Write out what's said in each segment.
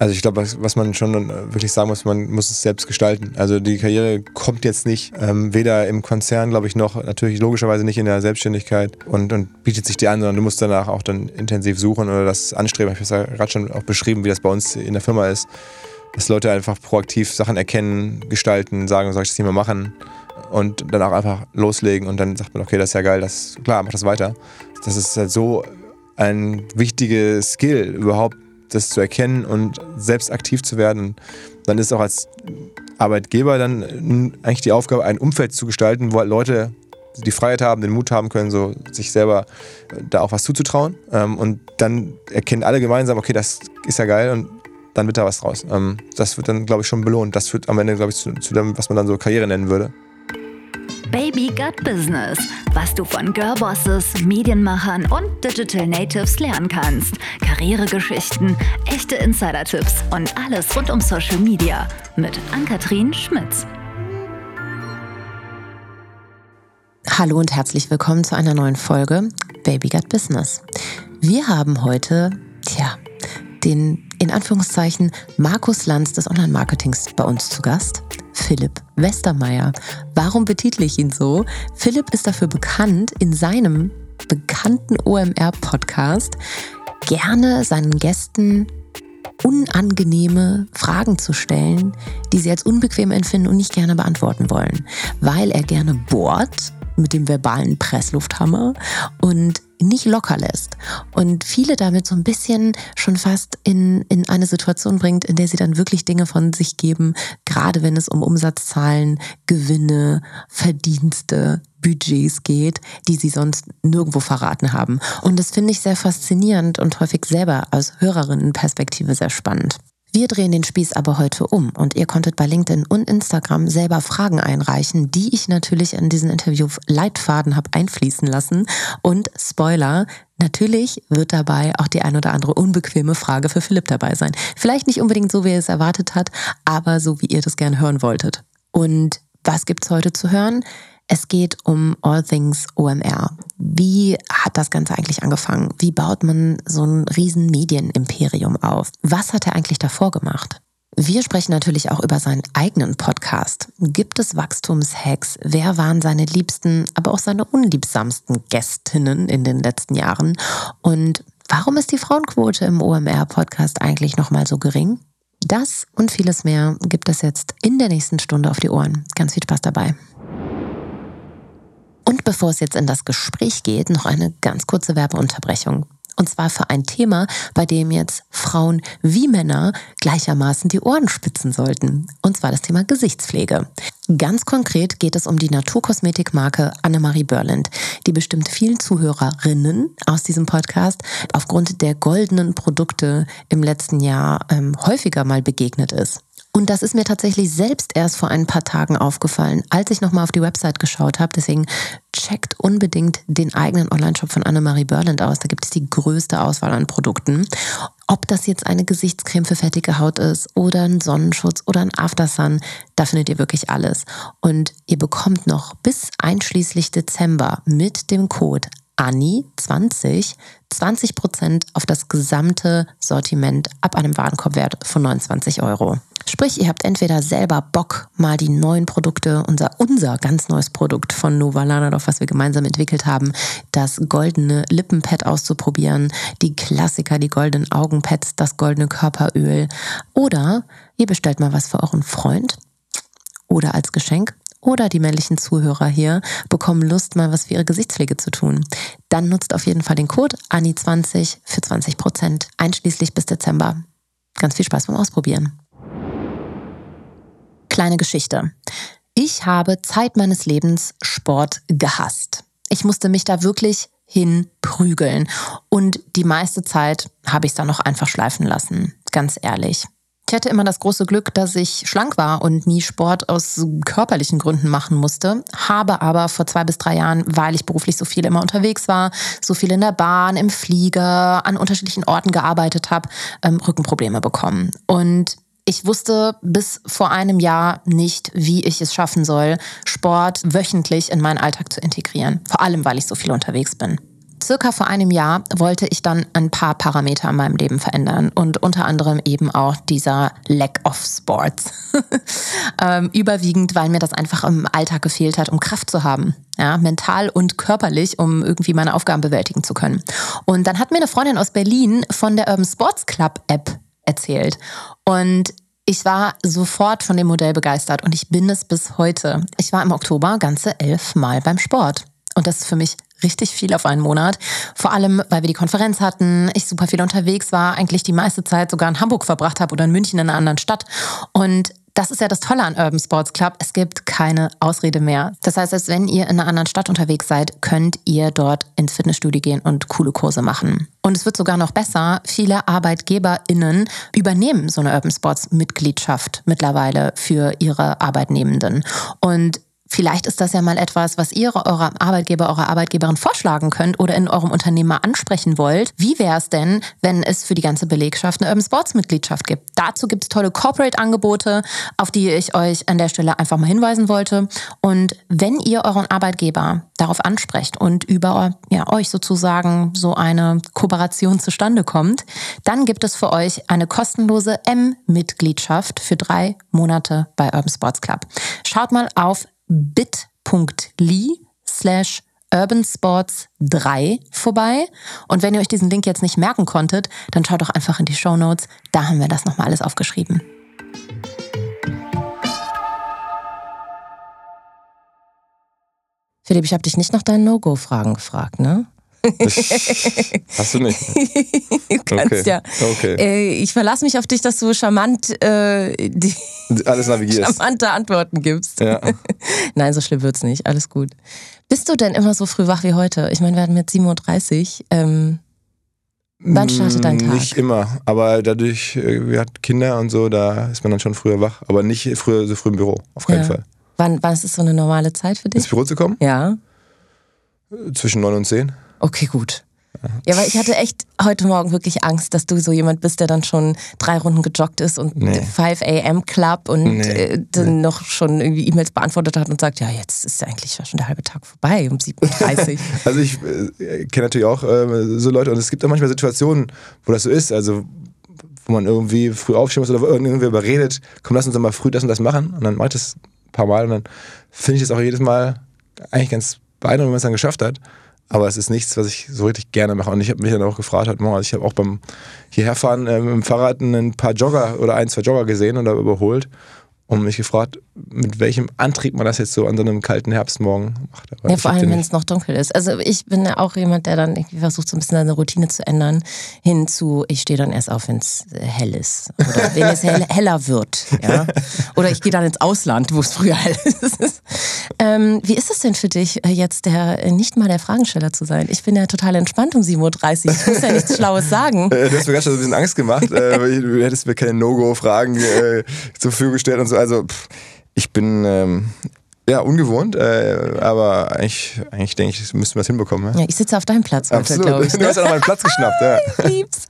Also ich glaube, was, was, man schon wirklich sagen muss, man muss es selbst gestalten. Also die Karriere kommt jetzt nicht, ähm, weder im Konzern, glaube ich, noch natürlich logischerweise nicht in der Selbstständigkeit und, und bietet sich dir an, sondern du musst danach auch dann intensiv suchen oder das anstreben. Ich habe gerade schon auch beschrieben, wie das bei uns in der Firma ist, dass Leute einfach proaktiv Sachen erkennen, gestalten, sagen, soll ich das nicht mehr machen und dann auch einfach loslegen und dann sagt man, okay, das ist ja geil, das, klar, mach das weiter. Das ist halt so ein wichtiges Skill überhaupt das zu erkennen und selbst aktiv zu werden. Dann ist auch als Arbeitgeber dann eigentlich die Aufgabe, ein Umfeld zu gestalten, wo halt Leute die Freiheit haben, den Mut haben können, so sich selber da auch was zuzutrauen. Ähm, und dann erkennen alle gemeinsam, okay, das ist ja geil und dann wird da was draus. Ähm, das wird dann, glaube ich, schon belohnt. Das führt am Ende, glaube ich, zu, zu dem, was man dann so Karriere nennen würde. Baby Gut Business, was du von Girlbosses, Medienmachern und Digital Natives lernen kannst. Karrieregeschichten, echte Insider-Tipps und alles rund um Social Media mit Ann-Kathrin Schmitz. Hallo und herzlich willkommen zu einer neuen Folge Baby Gut Business. Wir haben heute, tja, den in Anführungszeichen Markus Lanz des Online-Marketings bei uns zu Gast. Philipp Westermeier. Warum betitle ich ihn so? Philipp ist dafür bekannt, in seinem bekannten OMR-Podcast gerne seinen Gästen unangenehme Fragen zu stellen, die sie als unbequem empfinden und nicht gerne beantworten wollen, weil er gerne bohrt mit dem verbalen Presslufthammer und nicht locker lässt und viele damit so ein bisschen schon fast in, in eine Situation bringt, in der sie dann wirklich Dinge von sich geben, gerade wenn es um Umsatzzahlen, Gewinne, Verdienste, Budgets geht, die sie sonst nirgendwo verraten haben. Und das finde ich sehr faszinierend und häufig selber aus Hörerinnenperspektive sehr spannend. Wir drehen den Spieß aber heute um und ihr konntet bei LinkedIn und Instagram selber Fragen einreichen, die ich natürlich in diesen Interview Leitfaden habe einfließen lassen. Und Spoiler, Natürlich wird dabei auch die ein oder andere unbequeme Frage für Philipp dabei sein. Vielleicht nicht unbedingt so, wie er es erwartet hat, aber so, wie ihr das gerne hören wolltet. Und was gibt's heute zu hören? Es geht um All Things OMR. Wie hat das Ganze eigentlich angefangen? Wie baut man so ein riesen Medienimperium auf? Was hat er eigentlich davor gemacht? Wir sprechen natürlich auch über seinen eigenen Podcast. Gibt es Wachstumshacks? Wer waren seine liebsten, aber auch seine unliebsamsten Gästinnen in den letzten Jahren? Und warum ist die Frauenquote im OMR-Podcast eigentlich nochmal so gering? Das und vieles mehr gibt es jetzt in der nächsten Stunde auf die Ohren. Ganz viel Spaß dabei. Und bevor es jetzt in das Gespräch geht, noch eine ganz kurze Werbeunterbrechung. Und zwar für ein Thema, bei dem jetzt Frauen wie Männer gleichermaßen die Ohren spitzen sollten. Und zwar das Thema Gesichtspflege. Ganz konkret geht es um die Naturkosmetikmarke Annemarie Berland, die bestimmt vielen Zuhörerinnen aus diesem Podcast aufgrund der goldenen Produkte im letzten Jahr ähm, häufiger mal begegnet ist. Und das ist mir tatsächlich selbst erst vor ein paar Tagen aufgefallen, als ich nochmal auf die Website geschaut habe. Deswegen checkt unbedingt den eigenen Online-Shop von Annemarie Berland aus. Da gibt es die größte Auswahl an Produkten. Ob das jetzt eine Gesichtscreme für fettige Haut ist oder ein Sonnenschutz oder ein Aftersun, da findet ihr wirklich alles. Und ihr bekommt noch bis einschließlich Dezember mit dem Code ANI20 20% auf das gesamte Sortiment ab einem Warenkorbwert von 29 Euro. Sprich, ihr habt entweder selber Bock, mal die neuen Produkte, unser, unser ganz neues Produkt von Nova Lanadorf, was wir gemeinsam entwickelt haben, das goldene Lippenpad auszuprobieren, die Klassiker, die goldenen Augenpads, das goldene Körperöl. Oder ihr bestellt mal was für euren Freund oder als Geschenk oder die männlichen Zuhörer hier bekommen Lust, mal was für ihre Gesichtspflege zu tun. Dann nutzt auf jeden Fall den Code ANI20 für 20%, einschließlich bis Dezember. Ganz viel Spaß beim Ausprobieren kleine Geschichte. Ich habe Zeit meines Lebens Sport gehasst. Ich musste mich da wirklich hinprügeln. Und die meiste Zeit habe ich es dann noch einfach schleifen lassen. Ganz ehrlich. Ich hatte immer das große Glück, dass ich schlank war und nie Sport aus körperlichen Gründen machen musste. Habe aber vor zwei bis drei Jahren, weil ich beruflich so viel immer unterwegs war, so viel in der Bahn, im Flieger, an unterschiedlichen Orten gearbeitet habe, ähm, Rückenprobleme bekommen. Und ich wusste bis vor einem Jahr nicht, wie ich es schaffen soll, Sport wöchentlich in meinen Alltag zu integrieren. Vor allem, weil ich so viel unterwegs bin. circa vor einem Jahr wollte ich dann ein paar Parameter in meinem Leben verändern und unter anderem eben auch dieser Lack of Sports. ähm, überwiegend, weil mir das einfach im Alltag gefehlt hat, um Kraft zu haben. Ja, mental und körperlich, um irgendwie meine Aufgaben bewältigen zu können. Und dann hat mir eine Freundin aus Berlin von der Urban Sports Club App erzählt. Und ich war sofort von dem Modell begeistert und ich bin es bis heute. Ich war im Oktober ganze elf Mal beim Sport. Und das ist für mich richtig viel auf einen Monat. Vor allem, weil wir die Konferenz hatten, ich super viel unterwegs war, eigentlich die meiste Zeit sogar in Hamburg verbracht habe oder in München in einer anderen Stadt. Und das ist ja das Tolle an Urban Sports Club. Es gibt keine Ausrede mehr. Das heißt, selbst wenn ihr in einer anderen Stadt unterwegs seid, könnt ihr dort ins Fitnessstudio gehen und coole Kurse machen. Und es wird sogar noch besser. Viele ArbeitgeberInnen übernehmen so eine Urban Sports Mitgliedschaft mittlerweile für ihre Arbeitnehmenden. Und Vielleicht ist das ja mal etwas, was ihr eurer Arbeitgeber, eurer Arbeitgeberin vorschlagen könnt oder in eurem Unternehmen mal ansprechen wollt. Wie wäre es denn, wenn es für die ganze Belegschaft eine Urban Sports Mitgliedschaft gibt? Dazu gibt es tolle Corporate-Angebote, auf die ich euch an der Stelle einfach mal hinweisen wollte. Und wenn ihr euren Arbeitgeber darauf ansprecht und über ja, euch sozusagen so eine Kooperation zustande kommt, dann gibt es für euch eine kostenlose M-Mitgliedschaft für drei Monate bei Urban Sports Club. Schaut mal auf bit.ly slash urbansports 3 vorbei. Und wenn ihr euch diesen Link jetzt nicht merken konntet, dann schaut doch einfach in die Show Notes. Da haben wir das nochmal alles aufgeschrieben. Philipp, ich habe dich nicht nach deinen No-Go-Fragen gefragt, ne? Hast du nicht? du kannst okay. ja. Okay. Äh, ich verlasse mich auf dich, dass du charmant äh, die alles navigierst. charmante Antworten gibst. Ja. Nein, so schlimm wird's nicht. Alles gut. Bist du denn immer so früh wach wie heute? Ich meine, wir hatten jetzt 7.30 Uhr. Ähm, wann startet dein Tag? Nicht immer, aber dadurch, äh, wir hatten Kinder und so, da ist man dann schon früher wach. Aber nicht früher, so früh im Büro, auf keinen ja. Fall. Wann, wann ist es so eine normale Zeit für dich? Ins Büro zu kommen? Ja. Zwischen 9 und 10. Okay, gut. Ja, weil ich hatte echt heute Morgen wirklich Angst, dass du so jemand bist, der dann schon drei Runden gejoggt ist und nee. 5 a.m. Club und nee. äh, dann nee. noch schon irgendwie E-Mails beantwortet hat und sagt, ja, jetzt ist eigentlich schon der halbe Tag vorbei um 7.30 Uhr. also ich äh, kenne natürlich auch äh, so Leute und es gibt auch manchmal Situationen, wo das so ist, also wo man irgendwie früh aufstehen muss oder wo irgendwer überredet, komm, lass uns doch mal früh das und das machen und dann mache ich das ein paar Mal und dann finde ich das auch jedes Mal eigentlich ganz beeindruckend, wenn man es dann geschafft hat. Aber es ist nichts, was ich so richtig gerne mache. Und ich habe mich dann auch gefragt Morgen, also ich habe auch beim hierherfahren äh, mit dem Fahrrad ein paar Jogger oder ein, zwei Jogger gesehen und da überholt und mich gefragt, mit welchem Antrieb man das jetzt so an so einem kalten Herbstmorgen macht. Aber ja, vor allem, wenn es noch dunkel ist. Also ich bin ja auch jemand, der dann irgendwie versucht, so ein bisschen seine Routine zu ändern, hin zu, ich stehe dann erst auf, wenn es äh, hell ist. Oder wenn es hell, heller wird. Ja? Oder ich gehe dann ins Ausland, wo es früher hell ist. ähm, wie ist es denn für dich, äh, jetzt der äh, nicht mal der Fragensteller zu sein? Ich bin ja total entspannt um 7.30 Uhr. Ich muss ja nichts Schlaues sagen. du hast mir ganz schön ein bisschen Angst gemacht. du hättest mir keine No-Go-Fragen äh, zur Verfügung gestellt und so. Also pff, ich bin ähm, ja, ungewohnt, äh, aber eigentlich, eigentlich denke ich, müssten wir es hinbekommen. Ja? ja, ich sitze auf deinem Platz heute, glaube ich. Ne? Du hast ja noch meinen Platz geschnappt, ja. ich lieb's.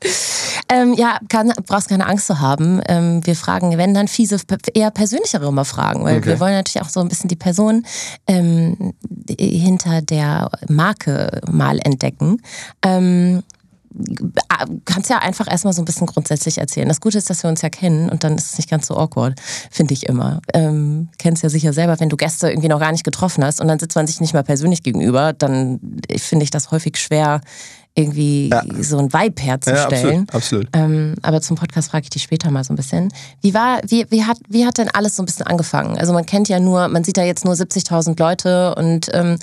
Ähm, ja, kann, brauchst keine Angst zu haben. Ähm, wir fragen, wenn dann fiese, eher persönlichere mal fragen, weil okay. wir wollen natürlich auch so ein bisschen die Person ähm, hinter der Marke mal entdecken. Ähm, kannst ja einfach erstmal so ein bisschen grundsätzlich erzählen. Das Gute ist, dass wir uns ja kennen und dann ist es nicht ganz so awkward, finde ich immer. Ähm, kennst ja sicher selber, wenn du Gäste irgendwie noch gar nicht getroffen hast und dann sitzt man sich nicht mal persönlich gegenüber, dann finde ich das häufig schwer, irgendwie ja. so ein Vibe herzustellen. Ja, absolut. absolut. Ähm, aber zum Podcast frage ich dich später mal so ein bisschen. Wie war, wie, wie, hat, wie hat denn alles so ein bisschen angefangen? Also man kennt ja nur, man sieht ja jetzt nur 70.000 Leute und ähm,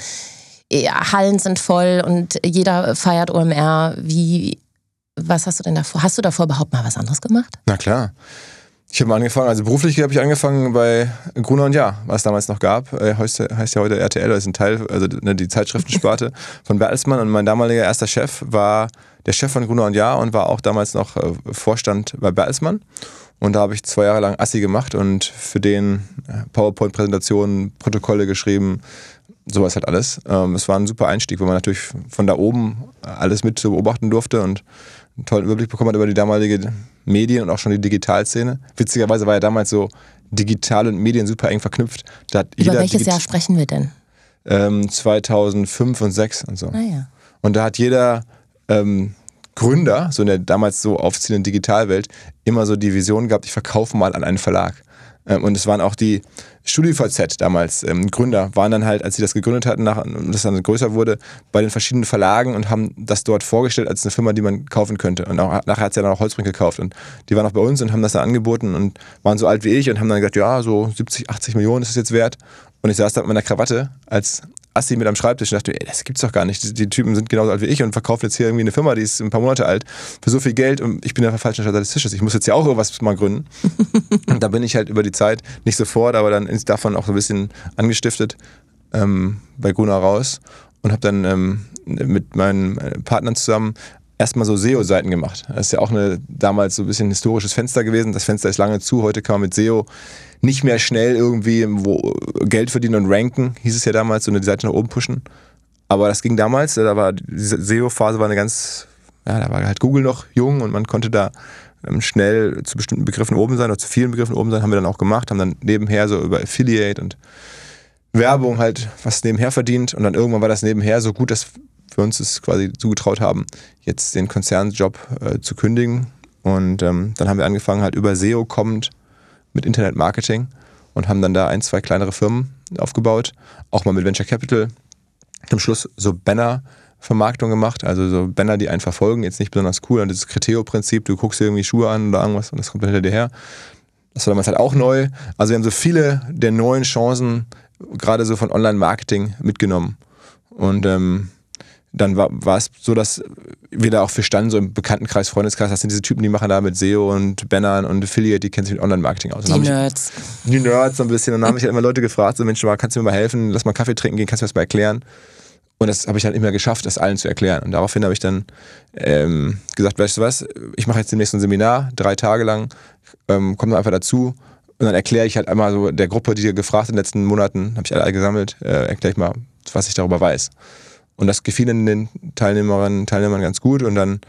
Hallen sind voll und jeder feiert OMR. Wie, was hast du denn davor? Hast du davor überhaupt mal was anderes gemacht? Na klar. Ich habe angefangen, also beruflich habe ich angefangen bei Gruner und Ja, was es damals noch gab. Äh, heißt, heißt ja heute RTL, das ist ein Teil, also ne, die Zeitschriftensparte von Bertelsmann. Und mein damaliger erster Chef war der Chef von Gruner und Ja und war auch damals noch äh, Vorstand bei Bertelsmann. Und da habe ich zwei Jahre lang Assi gemacht und für den äh, PowerPoint-Präsentationen, Protokolle geschrieben, sowas halt alles. Ähm, es war ein super Einstieg, wo man natürlich von da oben alles mit beobachten durfte und einen tollen Überblick bekommen hat über die damalige Medien und auch schon die Digitalszene. Witzigerweise war ja damals so digital und Medien super eng verknüpft. über welches Jahr sprechen wir denn? Ähm, 2005 und 2006 und so. Ah, ja. Und da hat jeder ähm, Gründer, so in der damals so aufziehenden Digitalwelt, immer so die Vision gehabt, ich verkaufe mal an einen Verlag. Ähm, und es waren auch die StudiVZ damals, ähm, Gründer, waren dann halt, als sie das gegründet hatten nach, und das dann größer wurde, bei den verschiedenen Verlagen und haben das dort vorgestellt als eine Firma, die man kaufen könnte. Und auch, nachher hat sie dann auch Holzbrink gekauft. Und die waren auch bei uns und haben das dann angeboten und waren so alt wie ich und haben dann gesagt, ja, so 70, 80 Millionen ist es jetzt wert. Und ich saß da mit meiner Krawatte als Assi mit am Schreibtisch und dachte, ey, das gibt's doch gar nicht. Die, die, Typen sind genauso alt wie ich und verkaufen jetzt hier irgendwie eine Firma, die ist ein paar Monate alt, für so viel Geld und ich bin der falschen Seite des Tisches. Ich muss jetzt ja auch irgendwas mal gründen. und da bin ich halt über die Zeit, nicht sofort, aber dann ist davon auch so ein bisschen angestiftet ähm, bei Guna raus und habe dann ähm, mit meinen äh, Partnern zusammen erstmal so SEO-Seiten gemacht. Das ist ja auch eine damals so ein bisschen historisches Fenster gewesen. Das Fenster ist lange zu. Heute kann man mit SEO nicht mehr schnell irgendwie Geld verdienen und ranken, hieß es ja damals, und die Seite nach oben pushen. Aber das ging damals, da war diese SEO-Phase war eine ganz, ja, da war halt Google noch jung und man konnte da ähm, schnell zu bestimmten Begriffen oben sein oder zu vielen Begriffen oben sein, haben wir dann auch gemacht, haben dann nebenher so über Affiliate und Werbung halt was nebenher verdient und dann irgendwann war das nebenher so gut, dass wir uns es quasi zugetraut haben, jetzt den Konzernjob äh, zu kündigen. Und ähm, dann haben wir angefangen, halt über SEO kommend mit Internetmarketing und haben dann da ein, zwei kleinere Firmen aufgebaut, auch mal mit Venture Capital. Am Schluss so Banner-Vermarktung gemacht, also so Banner, die einen verfolgen, jetzt nicht besonders cool. Und dieses Criteo-Prinzip, du guckst dir irgendwie Schuhe an oder irgendwas und das kommt hinter dir her. Das war damals halt auch neu. Also wir haben so viele der neuen Chancen, gerade so von Online-Marketing mitgenommen. Und ähm, dann war, war es so, dass wir da auch für standen, so im Bekanntenkreis, Freundeskreis, das sind diese Typen, die machen da mit SEO und Bannern und Affiliate, die kennen sich mit Online-Marketing aus. Die Nerds. Ich, die Nerds so ein bisschen. Und dann haben mich halt immer Leute gefragt, so Mensch, kannst du mir mal helfen, lass mal Kaffee trinken gehen, kannst du mir das mal erklären? Und das habe ich halt immer geschafft, das allen zu erklären. Und daraufhin habe ich dann ähm, gesagt, weißt du was, ich mache jetzt demnächst ein Seminar, drei Tage lang, ähm, komm einfach dazu. Und dann erkläre ich halt einmal so der Gruppe, die gefragt in den letzten Monaten, habe ich alle gesammelt, äh, erkläre ich mal, was ich darüber weiß. Und das gefiel den Teilnehmerinnen und Teilnehmern ganz gut. Und dann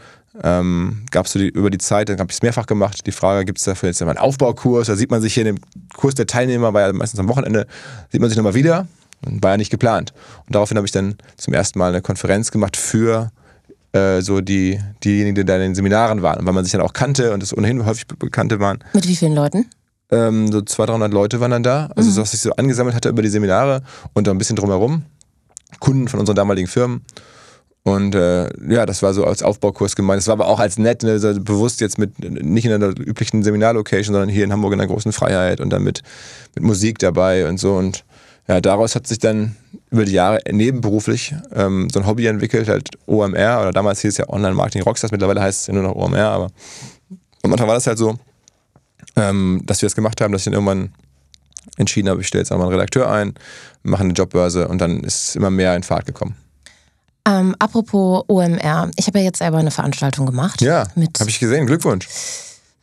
ähm, gab es so die, über die Zeit, dann habe ich es mehrfach gemacht, die Frage, gibt es dafür jetzt mal einen Aufbaukurs? Da sieht man sich hier in dem Kurs der Teilnehmer, war ja meistens am Wochenende, sieht man sich nochmal wieder. War ja nicht geplant. Und daraufhin habe ich dann zum ersten Mal eine Konferenz gemacht für äh, so die, diejenigen, die da in den Seminaren waren. Und weil man sich dann auch kannte und es ohnehin häufig Bekannte waren. Mit wie vielen Leuten? Ähm, so 200, 300 Leute waren dann da. Also, mhm. so, was ich so angesammelt hatte über die Seminare und da ein bisschen drumherum. Kunden von unseren damaligen Firmen. Und äh, ja, das war so als Aufbaukurs gemeint. Das war aber auch als nett, ne, so bewusst jetzt mit nicht in einer üblichen Seminarlocation, sondern hier in Hamburg in der großen Freiheit und dann mit, mit Musik dabei und so. Und ja, daraus hat sich dann über die Jahre nebenberuflich ähm, so ein Hobby entwickelt, halt OMR, oder damals hieß es ja Online Marketing Rockstars, mittlerweile heißt es ja nur noch OMR, aber am Anfang war das halt so, ähm, dass wir das gemacht haben, dass ich dann irgendwann entschieden habe, ich stelle jetzt auch mal einen Redakteur ein, mache eine Jobbörse und dann ist immer mehr in Fahrt gekommen. Ähm, apropos OMR, ich habe ja jetzt selber eine Veranstaltung gemacht. Ja, habe ich gesehen, Glückwunsch.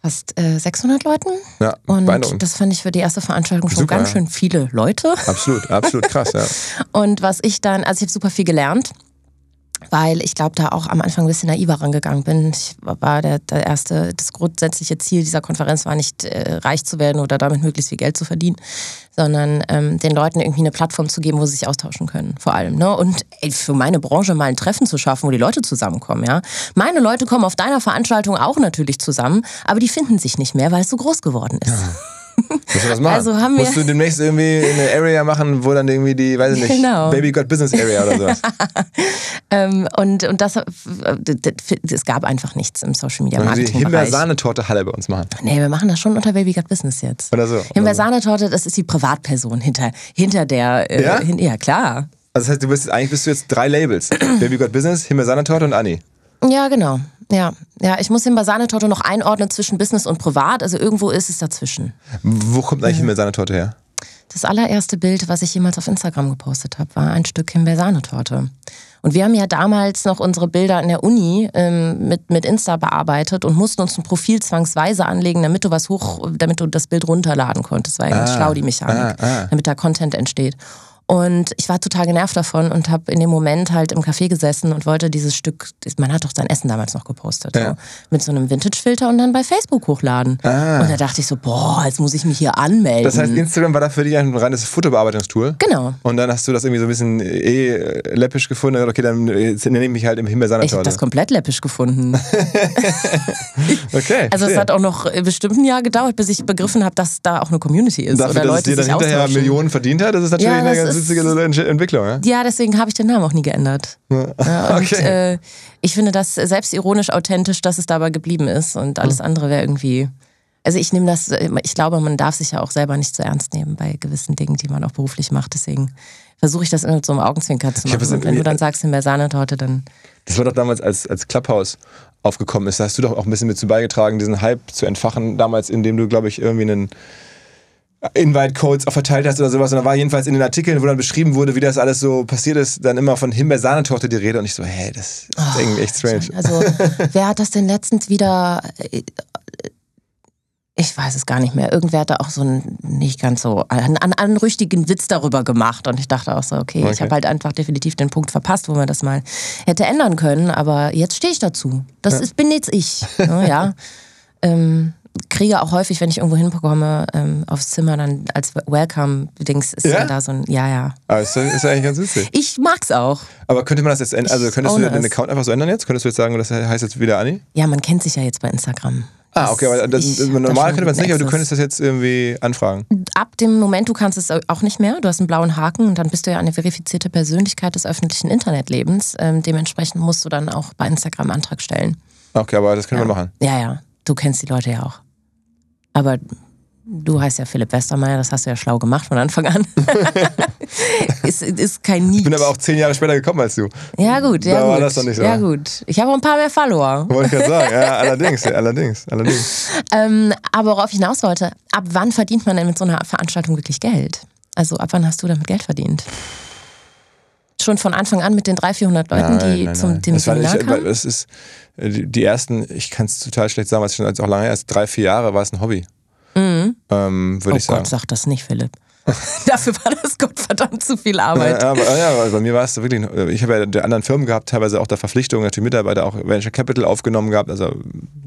Fast äh, 600 Leuten. Ja, und das fand ich für die erste Veranstaltung schon super, ganz schön viele Leute. Absolut, absolut krass, ja. und was ich dann, also ich habe super viel gelernt weil ich glaube, da auch am Anfang ein bisschen naiver rangegangen bin. Ich war der, der erste, das grundsätzliche Ziel dieser Konferenz war nicht äh, reich zu werden oder damit möglichst viel Geld zu verdienen, sondern ähm, den Leuten irgendwie eine Plattform zu geben, wo sie sich austauschen können, vor allem. Ne? Und ey, für meine Branche mal ein Treffen zu schaffen, wo die Leute zusammenkommen. Ja, meine Leute kommen auf deiner Veranstaltung auch natürlich zusammen, aber die finden sich nicht mehr, weil es so groß geworden ist. Ja. Musst du das machen? Also haben wir Musst du demnächst irgendwie eine Area machen, wo dann irgendwie die, weiß ich nicht, genau. Baby Got Business Area oder sowas. ähm, und, und das, es gab einfach nichts im Social Media Marketing. Die Himbeer-Sahnetorte Halle bei uns machen. Nee, wir machen das schon unter Baby Got Business jetzt. Oder so. Himbeer-Sahnetorte, das ist die Privatperson hinter, hinter der. Äh, ja? Hin, ja, klar. Also das heißt, du bist eigentlich bist du jetzt drei Labels. Baby Got Business, Himbeer-Sahnetorte und Annie. Ja, genau. Ja, ja, ich muss den Basanetorte noch einordnen zwischen Business und Privat. Also irgendwo ist es dazwischen. Wo kommt eigentlich ja. Himbeersahnetorte her? Das allererste Bild, was ich jemals auf Instagram gepostet habe, war ein Stück Himbeersahnetorte. Und wir haben ja damals noch unsere Bilder in der Uni ähm, mit, mit Insta bearbeitet und mussten uns ein Profil zwangsweise anlegen, damit du was hoch, damit du das Bild runterladen konntest. Das war ja ganz ah, schlau, die Mechanik, ah, ah. damit da Content entsteht. Und ich war total genervt davon und habe in dem Moment halt im Café gesessen und wollte dieses Stück, man hat doch sein Essen damals noch gepostet, Ja. so, mit so einem Vintage-Filter und dann bei Facebook hochladen. Ah. Und da dachte ich so, boah, jetzt muss ich mich hier anmelden. Das heißt, Instagram war da für dich ein reines Fotobearbeitungstool? genau. Und dann hast du das irgendwie so ein bisschen eh läppisch gefunden. Okay, dann jetzt nenne ich mich halt im Ich habe das komplett läppisch gefunden. Okay. Also es hat auch noch bestimmt ein Jahr gedauert, bis ich begriffen habe, dass da auch eine Community ist Dafür, oder dass es Leute dir dann hinterher. Millionen verdient hat, das ist natürlich Ja, eine ganz Ent- Entwicklung. Ja? Ja, deswegen habe ich den Namen auch nie geändert. Ja, und Okay. äh, ich finde das selbstironisch authentisch, dass es dabei geblieben ist und alles Hm. andere wäre irgendwie. Also ich nehme das, ich glaube, man darf sich ja auch selber nicht zu ernst nehmen bei gewissen Dingen, die man auch beruflich macht. Deswegen versuche ich das immer mit so einem Augenzwinker zu machen. Und wenn du dann sagst, in Sahnetorte, dann Das war doch damals, als, als Clubhouse aufgekommen ist, da hast du doch auch ein bisschen mit zu beigetragen, diesen Hype zu entfachen, damals, indem du, glaube ich, irgendwie einen Invite-Codes auch verteilt hast oder sowas. Und da war jedenfalls in den Artikeln, wo dann beschrieben wurde, wie das alles so passiert ist, dann immer von Himbeer-Sahnetorte die Rede. Und ich so, hey, das ist irgendwie echt strange. Also, wer hat das denn letztens wieder. äh, Ich weiß es gar nicht mehr. Irgendwer hat da auch so einen nicht ganz so einen, einen anrüchtigen Witz darüber gemacht. Und ich dachte auch so, okay, ich Okay. habe halt einfach definitiv den Punkt verpasst, wo man das mal hätte ändern können. Aber jetzt stehe ich dazu. Das ist, bin jetzt ich. Ne, ja. ähm, kriege auch häufig, wenn ich irgendwo hinkomme, ähm, aufs Zimmer, dann als Welcome-Dings ist Ja? ja? da so ein, ja, ja. Aber ist, ist eigentlich ganz witzig. Ich mag's auch. Aber könnte man das jetzt ändern? Also könntest du es. Account einfach so ändern jetzt? Könntest du jetzt sagen, das heißt jetzt wieder Anni? Ja, man kennt sich ja jetzt bei Instagram. Ah, okay, aber das, normal könnte man es nicht, aber du könntest das jetzt irgendwie anfragen. ab dem Moment, du kannst es auch nicht mehr, du hast einen blauen Haken und dann bist du ja eine verifizierte Persönlichkeit des öffentlichen Internetlebens. Ähm, dementsprechend musst du dann auch bei Instagram einen Antrag stellen. Okay, aber das können wir machen. Ja, ja, du kennst die Leute ja auch. Aber du heißt ja Philipp Westermeier, das hast du ja schlau gemacht von Anfang an. ist, ist kein Need. Ich bin aber auch zehn Jahre später gekommen als du. ja gut, ja Da gut. war das doch nicht so. Ja gut. Ich habe auch ein paar mehr Follower. Wollte ich gerade sagen. Ja, allerdings, ja, allerdings, allerdings. Ähm, aber worauf ich hinaus wollte, ab wann verdient man denn mit so einer Veranstaltung wirklich Geld? Also ab wann hast du damit Geld verdient? Schon von Anfang an mit den 300, 400 Leuten, die zum dem das Seminar kamen? es ist äh, die ersten, ich kann es total schlecht sagen, was schon auch lange her ist, drei, vier Jahre war es ein Hobby. Ähm, würde oh ich sagen. Gott, sag das nicht, Philipp. Dafür war das Gottverdammt zu viel Arbeit. Ja, aber, ja, bei mir war es wirklich, ich habe ja der anderen Firmen gehabt, teilweise auch der Verpflichtung, natürlich Mitarbeiter auch Venture Capital aufgenommen gehabt, also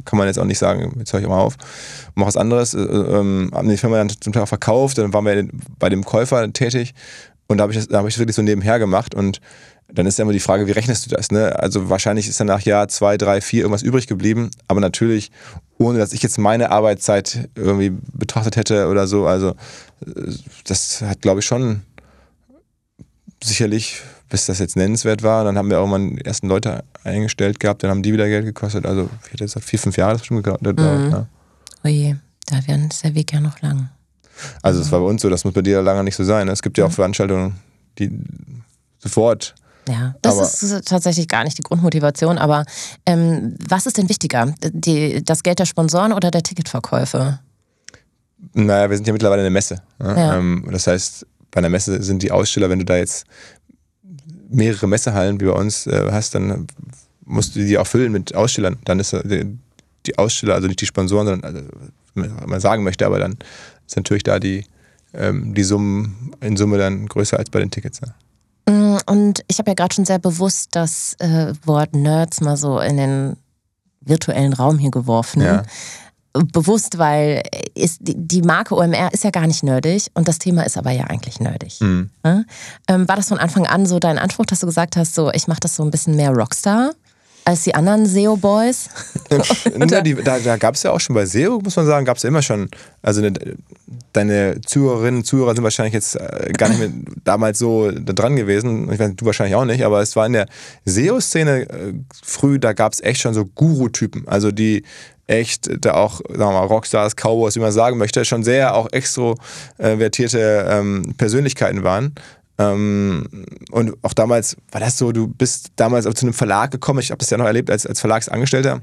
kann man jetzt auch nicht sagen, jetzt höre ich mal auf, mach was anderes, äh, ähm, haben die Firma dann zum Teil auch verkauft, dann waren wir bei dem Käufer tätig und da habe ich das, da habe ich das wirklich so nebenher gemacht und dann ist ja immer die Frage, wie rechnest du das? Ne? Also wahrscheinlich ist dann nach Jahr zwei, drei, vier irgendwas übrig geblieben, aber natürlich, ohne dass ich jetzt meine Arbeitszeit irgendwie betrachtet hätte oder so, also äh, das hat, glaube ich, schon sicherlich, bis das jetzt nennenswert war. Dann haben wir auch mal die ersten Leute eingestellt gehabt, dann haben die wieder Geld gekostet. Also ich hätte gesagt, vier, fünf Jahre das bestimmt gedauert. Ja. Oje, da wäre der Weg ja noch lang. Also es war bei uns so, das muss bei dir lange nicht so sein. ne? Es gibt ja auch Veranstaltungen, die sofort. Ja, das Aber- ist tatsächlich gar nicht die Grundmotivation, aber ähm, was ist denn wichtiger? Die, das Geld der Sponsoren oder der Ticketverkäufe? Naja, wir sind ja mittlerweile eine Messe. Ne? Ja. Ähm, das heißt, bei einer Messe sind die Aussteller, wenn du da jetzt mehrere Messehallen wie bei uns äh, hast, dann musst du die auch füllen mit Ausstellern. Dann ist äh, die, die Aussteller, also nicht die Sponsoren, sondern also, wenn man sagen möchte, aber dann ist natürlich da die, ähm, die Summen in Summe dann größer als bei den Tickets. Ne? Mm, Und ich habe ja gerade schon sehr bewusst das äh, Wort Nerds mal so in den virtuellen Raum hier geworfen. Ja. Bewusst, weil ist, die- die Marke OMR ist ja gar nicht nerdig und das Thema ist aber ja eigentlich nerdig. Mhm. Ja? Ähm, war das von Anfang an so dein Anspruch, dass du gesagt hast, so ich mache das so ein bisschen mehr Rockstar als die anderen SEO-Boys? Die, da da gab es ja auch schon bei SEO, muss man sagen, gab es ja immer schon. Also ne, deine Zuhörerinnen und Zuhörer sind wahrscheinlich jetzt äh, gar nicht mehr damals so da dran gewesen. Ich weiß, du wahrscheinlich auch nicht, aber es war in der SEO-Szene äh, früh, da gab es echt schon so Guru-Typen. Also die echt da auch, sagen wir mal, Rockstars, Cowboys, wie man sagen möchte, schon sehr auch extrovertierte ähm, Persönlichkeiten waren. Ähm, und auch damals war das so, du bist damals auch zu einem Verlag gekommen, ich habe das ja noch erlebt als, als Verlagsangestellter.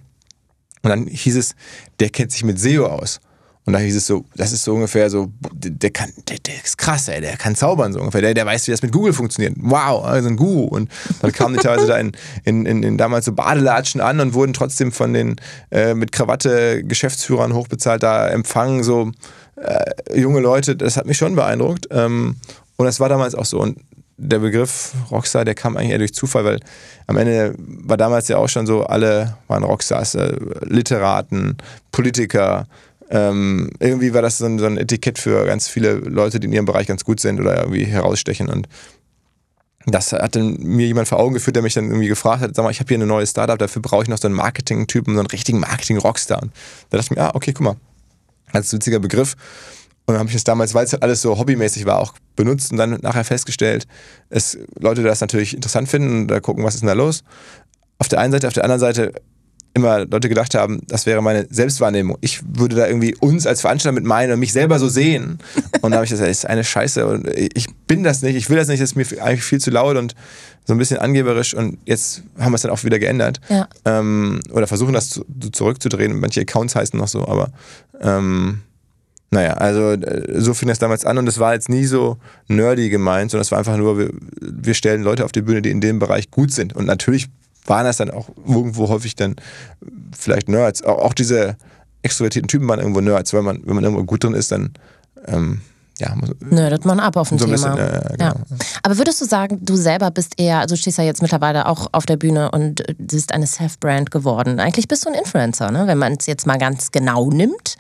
Und dann hieß es, der kennt sich mit SEO aus. Und da hieß es so, das ist so ungefähr so, der, der kann, der, der ist krass, ey, der kann zaubern so ungefähr, der, der weiß, wie das mit Google funktioniert. Wow, also ein Guru. Und dann kamen die teilweise da in, in, in, in damals so Badelatschen an und wurden trotzdem von den äh, mit Krawatte Geschäftsführern hochbezahlt da empfangen, so äh, junge Leute, das hat mich schon beeindruckt. Ähm, Und das war damals auch so. Und der Begriff Rockstar, der kam eigentlich eher durch Zufall, weil am Ende war damals ja auch schon so, alle waren Rockstars, äh, Literaten, Politiker. Ähm, irgendwie war das so ein, so ein, Etikett für ganz viele Leute, die in ihrem Bereich ganz gut sind oder irgendwie herausstechen. Und das hat dann mir jemand vor Augen geführt, der mich dann irgendwie gefragt hat, sag mal, ich habe hier eine neue Startup, dafür brauche ich noch so einen Marketing-Typen, so einen richtigen Marketing-Rockstar. Und da dachte ich mir, ah, okay, guck mal, als witziger Begriff. Und dann habe ich es damals, weil es halt alles so hobbymäßig war, auch benutzt und dann nachher festgestellt, dass Leute das natürlich interessant finden und da gucken, was ist denn da los. Auf der einen Seite, auf der anderen Seite immer Leute gedacht haben, das wäre meine Selbstwahrnehmung. Ich würde da irgendwie uns als Veranstalter mit meinen und mich selber so sehen. Und da habe ich gesagt, das ist eine Scheiße und ich bin das nicht, ich will das nicht, das ist mir eigentlich viel zu laut und so ein bisschen angeberisch und jetzt haben wir es dann auch wieder geändert. Ja. Ähm, oder versuchen das zu, zurückzudrehen. Manche Accounts heißen noch so, aber ähm, naja, also äh, so fing das damals an und es war jetzt nie so nerdy gemeint, sondern es war einfach nur, wir, wir stellen Leute auf die Bühne, die in dem Bereich gut sind. Und natürlich waren das dann auch irgendwo häufig dann vielleicht Nerds. Auch, auch diese extrovertierten Typen waren irgendwo Nerds, weil man, wenn man irgendwo gut drin ist, dann ähm, ja, Nerdet man ab auf ein so Thema. Bisschen, äh, genau. ja. Aber würdest du sagen, du selber bist eher, also du stehst ja jetzt mittlerweile auch auf der Bühne und bist eine Self-Brand geworden. Eigentlich bist du ein Influencer, ne? wenn man es jetzt mal ganz genau nimmt,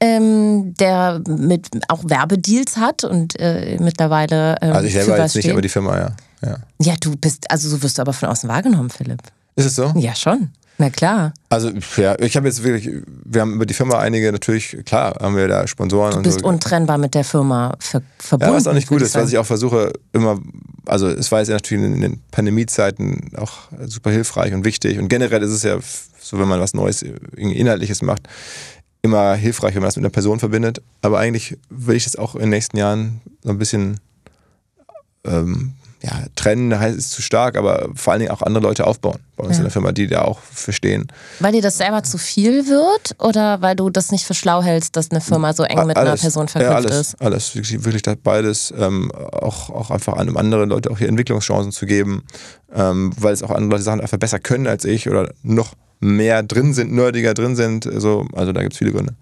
ähm, der mit auch Werbedeals hat und äh, mittlerweile. Ähm, also ich selber jetzt nicht, aber die Firma, ja. ja. Ja, du bist, also so wirst du aber von außen wahrgenommen, Philipp. Ist es so? Ja, schon. Na klar. Also, ja, ich habe jetzt wirklich, wir haben über die Firma einige, natürlich, klar, haben wir da Sponsoren du und bist so. untrennbar mit der Firma ver verbunden. Ja, was auch nicht gut ist, was ich auch versuche, immer, also es war jetzt natürlich in den Pandemiezeiten auch super hilfreich und wichtig und generell ist es ja so, wenn man was Neues, Inhaltliches macht, immer hilfreich, wenn man das mit einer Person verbindet. Aber eigentlich will ich das auch in den nächsten Jahren so ein bisschen ähm, ja, trennen heißt es zu stark, aber vor allen Dingen auch andere Leute aufbauen bei uns ja. in der Firma, die da auch verstehen. Weil dir das selber zu viel wird oder weil du das nicht für schlau hältst, dass eine Firma so eng mit alles, einer Person verknüpft ja, alles, ist? Alles, wirklich, wirklich beides. Ähm, auch, auch einfach an andere Leute auch hier Entwicklungschancen zu geben, ähm, weil es auch andere Leute Sachen einfach besser können als ich oder noch mehr drin sind, nerdiger drin sind. So, also da gibt es viele Gründe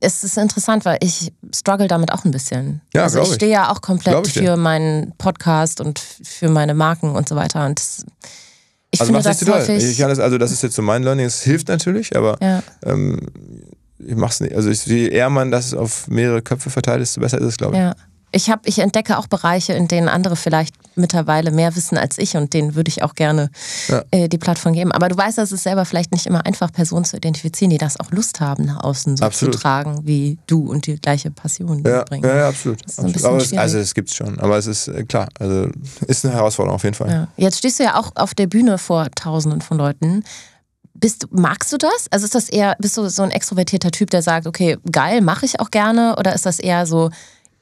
es ist interessant, weil ich struggle damit auch ein bisschen. Ja, also ich stehe ja auch komplett ich für meinen Podcast und für meine Marken und so weiter. Und das, ich also finde das total. Ich kann das, also das ist jetzt so mein Learning. Es hilft natürlich, aber ja. ähm, ich mach's nicht. Also je eher man das auf mehrere Köpfe verteilt, desto besser ist es, glaube ich. Ja ich, hab, ich entdecke auch Bereiche, in denen andere vielleicht mittlerweile mehr wissen als ich und denen würde ich auch gerne ja. äh, die Plattform geben. Aber du weißt, dass es selber vielleicht nicht immer einfach, Personen zu identifizieren, die das auch Lust haben, nach außen so absolut. zu tragen, wie du und die gleiche Passion ja, mitbringen. Ja, ja, absolut. absolut. Aber es, also es gibt es schon, aber es ist äh, klar, also ist eine Herausforderung auf jeden Fall. Ja. Jetzt stehst du ja auch auf der Bühne vor Tausenden von Leuten. Bist, magst du das? Also ist das eher, bist du so ein extrovertierter Typ, der sagt, okay, geil, mache ich auch gerne? Oder ist das eher so,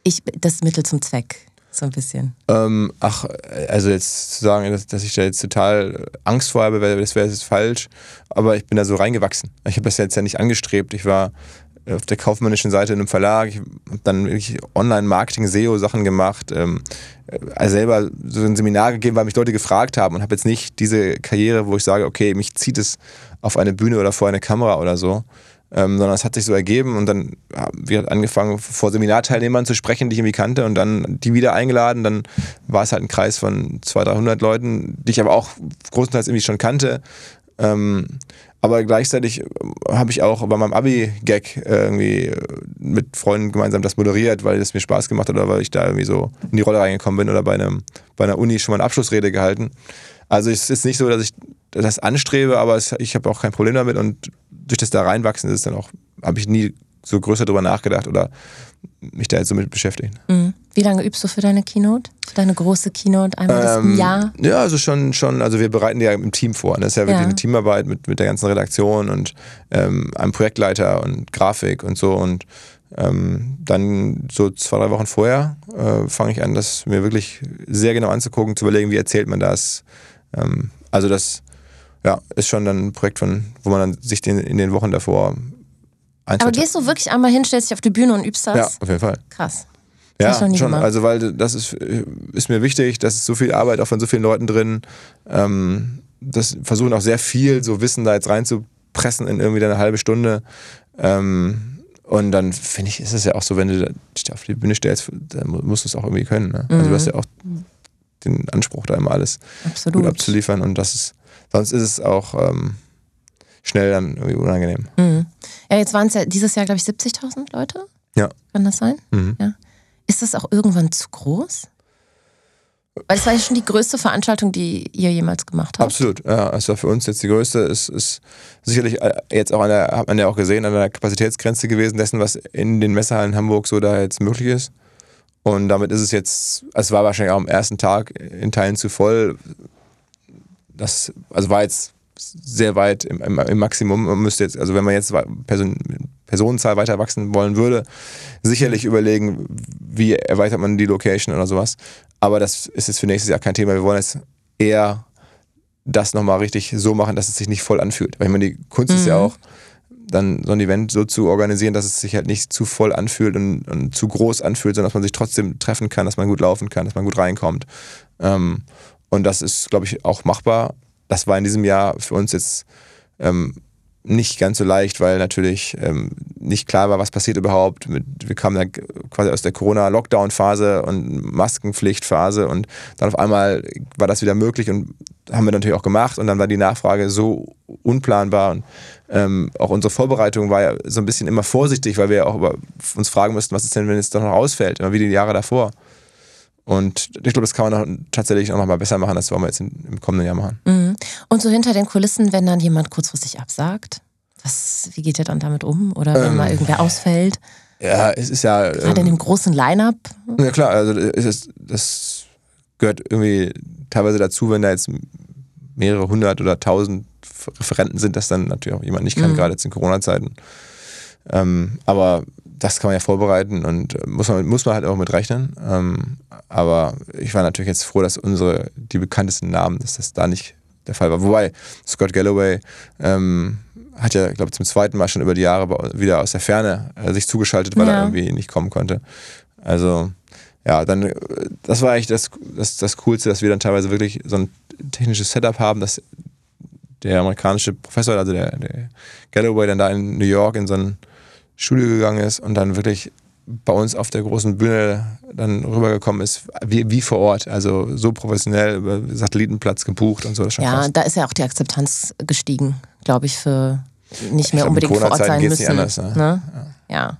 ich, das Mittel zum Zweck, so ein bisschen. Ähm, ach, also jetzt zu sagen, dass, dass, ich da jetzt total Angst vor habe, das wäre jetzt falsch. Aber ich bin da so reingewachsen. Ich habe das jetzt ja nicht angestrebt. Ich war auf der kaufmännischen Seite in einem Verlag. Ich habe dann wirklich Online-Marketing, SEO-Sachen gemacht. Ähm, also selber so ein Seminar gegeben, weil mich Leute gefragt haben und habe jetzt nicht diese Karriere, wo ich sage, okay, mich zieht es auf eine Bühne oder vor eine Kamera oder so ähm, sondern es hat sich so ergeben und dann haben wir angefangen, vor Seminarteilnehmern zu sprechen, die ich irgendwie kannte und dann die wieder eingeladen. Dann war es halt ein Kreis von 200, 300 Leuten, die ich aber auch großenteils irgendwie schon kannte. Ähm, aber gleichzeitig habe ich auch bei meinem Abi-Gag irgendwie mit Freunden gemeinsam das moderiert, weil es mir Spaß gemacht hat oder weil ich da irgendwie so in die Rolle reingekommen bin oder bei, einem, bei einer Uni schon mal eine Abschlussrede gehalten. Also es ist nicht so, dass ich das anstrebe, aber es, ich habe auch kein Problem damit und durch das da reinwachsen ist es dann auch, habe ich nie so größer drüber nachgedacht oder mich da jetzt so mit beschäftigen. Mhm. Wie lange übst du für deine Keynote? Für deine große Keynote einmal ähm, im Jahr? Ja, also schon, schon, also wir bereiten die ja im Team vor. Das ist ja wirklich ja. eine Teamarbeit mit, mit der ganzen Redaktion und ähm, einem Projektleiter und Grafik und so. Und ähm, dann so zwei, drei Wochen vorher äh, fange ich an, das mir wirklich sehr genau anzugucken, zu überlegen, wie erzählt man das. Ähm, also das ja, ist schon dann ein Projekt von, wo man dann sich den, in den Wochen davor Aber gehst du wirklich einmal hin, stellst dich auf die Bühne und übst das? Ja, auf jeden Fall. Krass. Das ja, schon. Also, weil das ist, ist mir wichtig, das ist so viel Arbeit auch von so vielen Leuten drin. Ähm, das versuchen auch sehr viel so Wissen da jetzt reinzupressen in irgendwie eine halbe Stunde. Ähm, Und dann finde ich, ist es ja auch so, wenn du auf die Bühne stellst, dann musst du es auch irgendwie können. Ne? Also du hast ja auch den Anspruch, da immer alles Absolut. gut abzuliefern. Und das ist, sonst ist es auch ähm, schnell dann irgendwie unangenehm. Mhm. Ja, jetzt waren es ja dieses Jahr, glaube ich, 70.000 Leute. Ja. Kann das sein? Mhm. Ja. Ist das auch irgendwann zu groß? Weil es war ja schon die größte Veranstaltung, die ihr jemals gemacht habt. Absolut, ja. Es war für uns jetzt die größte. Es ist sicherlich äh, jetzt auch an der, hat man ja auch gesehen, an der Kapazitätsgrenze gewesen, dessen, was in den Messehallen Hamburg so da jetzt möglich ist. Und damit ist es jetzt, es war wahrscheinlich auch am ersten Tag in Teilen zu voll. Das, also war jetzt sehr weit im, im, im Maximum. Man müsste jetzt, also wenn man jetzt Person, Personenzahl weiter wachsen wollen würde, sicherlich überlegen, wie erweitert man die Location oder sowas. Aber das ist jetzt für nächstes Jahr kein Thema. Wir wollen jetzt eher das nochmal richtig so machen, dass es sich nicht voll anfühlt. Weil ich meine, die Kunst ist ja auch, dann so ein Event so zu organisieren, dass es sich halt nicht zu voll anfühlt und, und zu groß anfühlt, sondern dass man sich trotzdem treffen kann, dass man gut laufen kann, dass man gut reinkommt. Ähm, und das ist, glaube ich, auch machbar. Das war in diesem Jahr für uns jetzt ähm, nicht ganz so leicht, weil natürlich ähm, nicht klar war, was passiert überhaupt. Wir kamen dann quasi aus der Corona-Lockdown-Phase und Maskenpflicht-Phase und dann auf einmal war das wieder möglich und haben wir natürlich auch gemacht und dann war die Nachfrage so unplanbar und ähm, auch unsere Vorbereitung war ja so ein bisschen immer vorsichtig, weil wir ja auch über, uns fragen mussten, was ist denn, wenn es doch noch ausfällt, immer wie die Jahre davor. Und ich glaube, das kann man tatsächlich auch noch mal besser machen, das wollen wir jetzt im kommenden Jahr machen. Mhm. Und so hinter den Kulissen, wenn dann jemand kurzfristig absagt, was, wie geht ihr dann damit um? Oder wenn Ähm, mal irgendwer ausfällt? Ja, es ist ja. Gerade in ähm, dem großen Line-Up? Ja klar, also ist, das gehört irgendwie teilweise dazu, wenn da jetzt mehrere hundert oder tausend Referenten sind, dass dann natürlich auch jemand nicht kann, Mhm. gerade jetzt in Corona-Zeiten. Ähm, aber das kann man ja vorbereiten und muss man, muss man halt auch mit rechnen. Ähm, aber ich war natürlich jetzt froh, dass unsere, die bekanntesten Namen, dass das da nicht der Fall war. Wobei Scott Galloway ähm, hat ja, glaube ich, zum zweiten Mal schon über die Jahre wieder aus der Ferne äh, sich zugeschaltet, weil Ja. er irgendwie nicht kommen konnte. Also ja, dann, äh, das war eigentlich das, das, das Coolste, dass wir dann teilweise wirklich so ein technisches Setup haben, dass der amerikanische Professor, also der, der Galloway, dann da in New York in so ein Studio gegangen ist und dann wirklich bei uns auf der großen Bühne dann rübergekommen ist, wie, wie vor Ort, also so professionell über Satellitenplatz gebucht und so. Ja, krass. da ist ja auch die Akzeptanz gestiegen, glaube ich, für nicht Ich mehr glaub, in unbedingt vor Ort sein müssen. anders, ne? ne? Ja.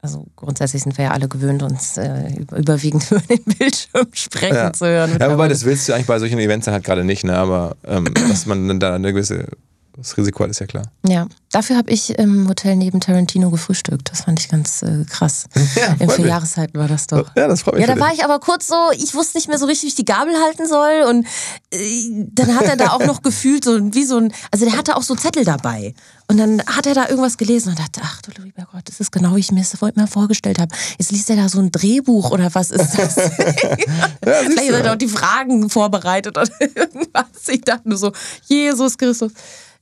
Also grundsätzlich sind wir ja alle gewöhnt, uns äh, über- überwiegend über den Bildschirm sprechen Ja. zu hören. Ja, wobei das willst du eigentlich bei solchen Events dann halt gerade nicht, ne? aber ähm, dass man dann da eine gewisse das Risiko ist ja klar. Ja, dafür habe ich im Hotel neben Tarantino gefrühstückt. Das fand ich ganz äh, krass. Ja, In vier. Jahreszeiten war das doch. Ja, das freut mich. Ja, da war ich aber kurz so, ich wusste nicht mehr so richtig, wie ich die Gabel halten soll. Und äh, dann hat er da auch noch gefühlt so wie so ein, also der hatte auch so Zettel dabei. Und dann hat er da irgendwas gelesen und dachte, ach du lieber Gott, das ist genau wie ich mir das immer vorgestellt habe. Jetzt liest er da so ein Drehbuch oder was ist das? Vielleicht hat er auch die Fragen vorbereitet oder irgendwas. Ich dachte nur so, Jesus Christus.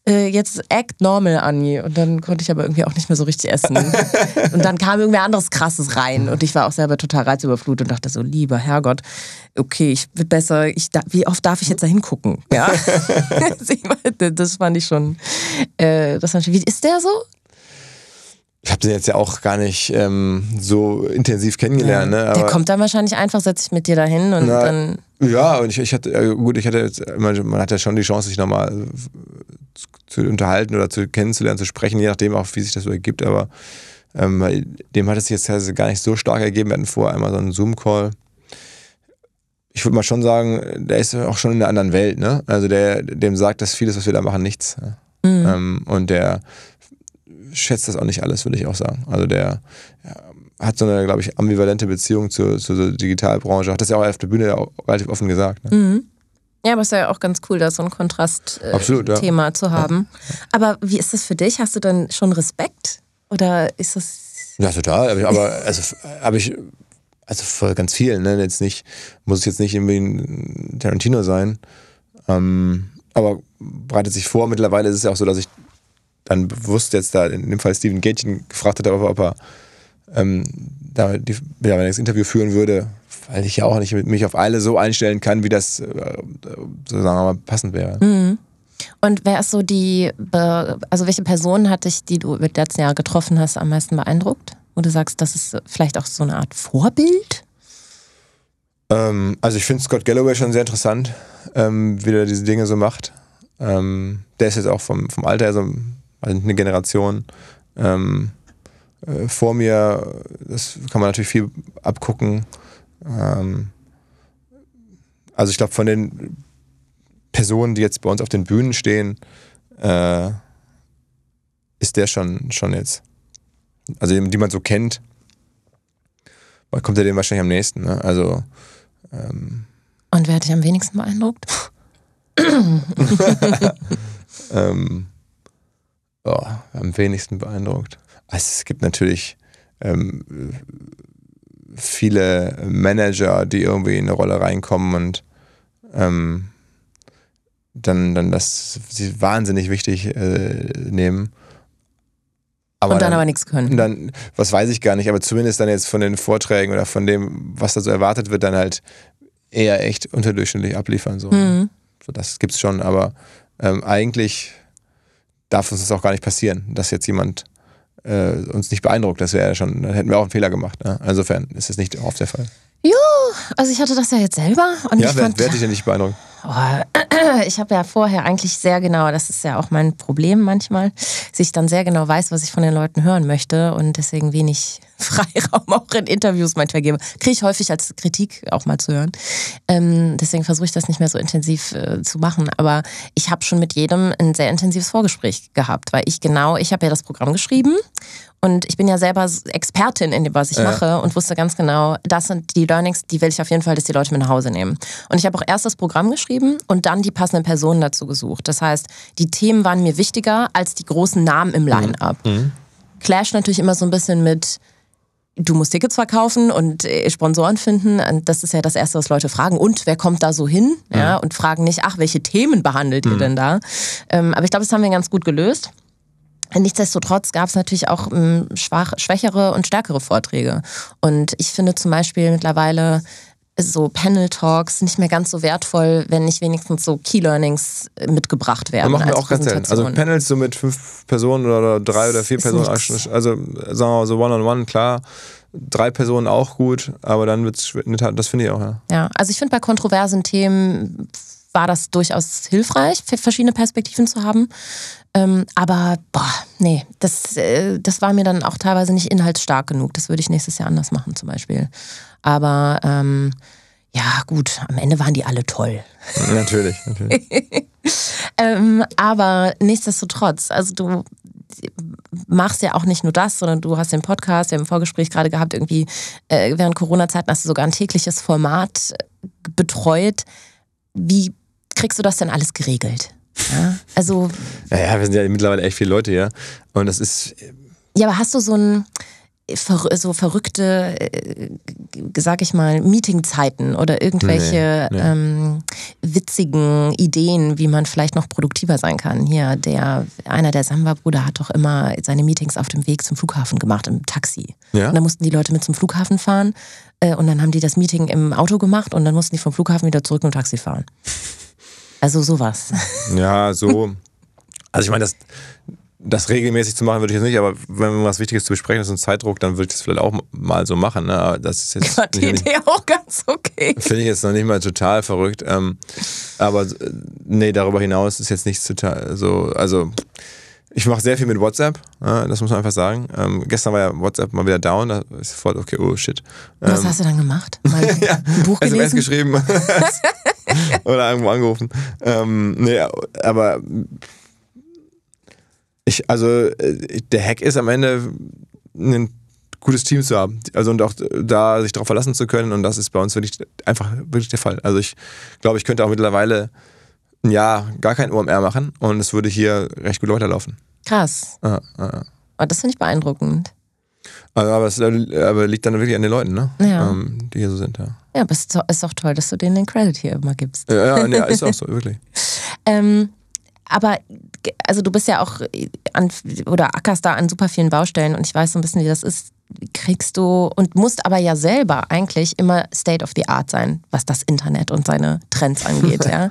Äh, jetzt act normal, Anni. Und dann konnte ich aber irgendwie auch nicht mehr so richtig essen. und dann kam irgendwer anderes Krasses rein. Und ich war auch selber total reizüberflutet und dachte so, lieber Herrgott, okay, ich wird besser, ich, wie oft darf ich jetzt da hingucken? Ja? das fand ich schon, äh, das fand ich, wie ist der so? Ich habe den jetzt ja auch gar nicht ähm, so intensiv kennengelernt. Ne? der kommt dann wahrscheinlich einfach, setzt sich mit dir dahin und Na, dann, Ja, und ich, ich hatte, gut, ich hatte jetzt, man hat ja schon die Chance, sich nochmal zu, unterhalten oder zu kennenzulernen, zu sprechen, je nachdem auch, wie sich das so ergibt. Aber ähm, bei dem hat es sich jetzt teilweise gar nicht so stark ergeben. Wir hatten vorher einmal so einen Zoom-Call. Ich würde mal schon sagen, der ist auch schon in einer anderen Welt, ne? Also der, dem sagt das vieles, was wir da machen, nichts. ne? Mhm. Ähm, und der schätzt das auch nicht alles, würde ich auch sagen. Also der ja, hat so eine, glaube ich, ambivalente Beziehung zur, zur so Digitalbranche. Hat das ja auch auf der Bühne ja auch relativ offen gesagt. Ne? Mhm. Ja, aber ist ja auch ganz cool, da so ein Kontrastthema Absolut, ja. Zu haben. Aber wie ist das für dich? Hast du dann schon Respekt? Oder ist das. Ja, total. Aber, also habe ich, also vor ganz vielen, ne? Jetzt nicht, muss es jetzt nicht irgendwie ein Tarantino sein. Ähm, aber bereitet sich vor. Mittlerweile ist es ja auch so, dass ich dann bewusst jetzt da in dem Fall Steven Gätchen gefragt hatte, ob er, ob er ähm, da die, ja, wenn er das Interview führen würde, weil ich ja auch nicht mich auf alle so einstellen kann, wie das äh, so sagen wir mal passend wäre. Mhm. Und wer ist so die, also welche Person hat dich, die du mit letzten Jahr getroffen hast, am meisten beeindruckt? Wo du sagst, das ist vielleicht auch so eine Art Vorbild? Ähm, also ich finde Scott Galloway schon sehr interessant, ähm, wie er diese Dinge so macht. Ähm, der ist jetzt auch vom, vom Alter her so also eine Generation ähm, äh, vor mir. Das kann man natürlich viel abgucken. Ähm, also ich glaube, von den Personen, die jetzt bei uns auf den Bühnen stehen, äh, ist der schon, schon jetzt, also die man so kennt, kommt er dem wahrscheinlich am nächsten. Ne? Also ähm, Und wer hat dich am wenigsten beeindruckt? ähm, oh, am wenigsten beeindruckt. Also es gibt natürlich ähm, viele Manager, die irgendwie in eine Rolle reinkommen und ähm, dann, dann das sie wahnsinnig wichtig äh, nehmen. Aber und dann, dann, aber nichts können. Dann, was weiß ich gar nicht, aber zumindest dann jetzt von den Vorträgen oder von dem, was da so erwartet wird, dann halt eher echt unterdurchschnittlich abliefern. So. Mhm. so das gibt's schon, aber ähm, eigentlich darf uns das auch gar nicht passieren, dass jetzt jemand äh, uns nicht beeindruckt. Das wäre ja schon, dann hätten wir auch einen Fehler gemacht. Ne? Insofern ist es nicht oft der Fall. Ja, also ich hatte das ja jetzt selber. Und ja, ich wer, wer hat dich denn nicht beeindruckt? Oh, ich habe ja vorher eigentlich sehr genau, das ist ja auch mein Problem manchmal, dass ich dann sehr genau weiß, was ich von den Leuten hören möchte und deswegen wenig Freiraum auch in Interviews manchmal gebe. Kriege ich häufig als Kritik auch mal zu hören. Ähm, deswegen versuche ich das nicht mehr so intensiv äh, zu machen. Aber ich habe schon mit jedem ein sehr intensives Vorgespräch gehabt, weil ich genau, ich habe ja das Programm geschrieben und ich bin ja selber Expertin in dem, was ich ja. mache und wusste ganz genau, das sind die Learnings, die will ich auf jeden Fall, dass die Leute mit nach Hause nehmen. Und ich habe auch erst das Programm geschrieben und dann die passenden Personen dazu gesucht. Das heißt, die Themen waren mir wichtiger als die großen Namen im Line-Up. Mhm. mhm. Clash natürlich immer so ein bisschen mit, du musst Tickets verkaufen und äh, Sponsoren finden. Und das ist ja das Erste, was Leute fragen. Und wer kommt da so hin? Ja, und fragen nicht, ach, welche Themen behandelt ihr mhm. denn da? Ähm, aber ich glaube, das haben wir ganz gut gelöst. Nichtsdestotrotz gab es natürlich auch ähm, schwach, schwächere und stärkere Vorträge. Und ich finde zum Beispiel mittlerweile so Panel-Talks nicht mehr ganz so wertvoll, wenn nicht wenigstens so Key-Learnings äh, mitgebracht werden. Das machen wir auch ganz selten. Also Panels so mit fünf Personen oder drei oder vier Personen, also sagen wir mal so One-on-One, -on -one, klar. Drei Personen auch gut, aber dann wird es, das finde ich auch, ja. Ja, also ich finde bei kontroversen Themen war das durchaus hilfreich, verschiedene Perspektiven zu haben. Ähm, aber boah, nee, das, äh, das war mir dann auch teilweise nicht inhaltsstark genug. Das würde ich nächstes Jahr anders machen zum Beispiel. Aber ähm, ja, gut, am Ende waren die alle toll. Natürlich, natürlich. ähm, aber nichtsdestotrotz, also du machst ja auch nicht nur das, sondern du hast den Podcast, wir haben im Vorgespräch gerade gehabt, irgendwie äh, während Corona-Zeiten hast du sogar ein tägliches Format äh, betreut. Wie kriegst du das denn alles geregelt? Ja, also. Naja, wir sind ja mittlerweile echt viele Leute hier. Und das ist. Ja, aber hast du so ein so verrückte, äh, sag ich mal, Meetingzeiten oder irgendwelche nee, nee. Ähm, witzigen Ideen, wie man vielleicht noch produktiver sein kann. Hier, der, einer der Samba-Brüder hat doch immer seine Meetings auf dem Weg zum Flughafen gemacht, im Taxi. Ja? Und dann mussten die Leute mit zum Flughafen fahren äh, und dann haben die das Meeting im Auto gemacht und dann mussten die vom Flughafen wieder zurück im Taxi fahren. Also sowas. Ja, so. Also ich meine, das, das regelmäßig zu machen würde ich jetzt nicht, aber wenn man was Wichtiges zu besprechen ist und Zeitdruck, dann würde ich das vielleicht auch mal so machen. Ne? Das ist jetzt Gott, die Idee auch ganz okay. Finde ich jetzt noch nicht mal total verrückt. Ähm, aber nee, darüber hinaus ist jetzt nichts total so. Also ich mache sehr viel mit WhatsApp, das muss man einfach sagen. Ähm, gestern war ja WhatsApp mal wieder down, da ist sofort, okay, oh shit. Was ähm, hast du dann gemacht? Mal ja, ein Buch gelesen? SMS geschrieben. Oder irgendwo angerufen. Ähm, nee, aber ich, also äh, der Hack ist am Ende ein gutes Team zu haben. Also und auch da sich darauf verlassen zu können. Und das ist bei uns wirklich einfach wirklich der Fall. Also ich glaube, ich könnte auch mittlerweile ein Jahr gar kein OMR machen und es würde hier recht gut weiterlaufen. Krass. Ah, ah, ah. Oh, das finde ich beeindruckend. Aber es aber liegt dann wirklich an den Leuten, ne? Ja. Ähm, die hier so sind, ja. Ja, aber es ist auch toll, dass du denen den Credit hier immer gibst. Ja, ja, ja ist auch so, wirklich. ähm, aber also du bist ja auch an, oder ackerst da an super vielen Baustellen und ich weiß so ein bisschen, wie das ist. Kriegst du und musst aber ja selber eigentlich immer State of the Art sein, was das Internet und seine Trends angeht. ja.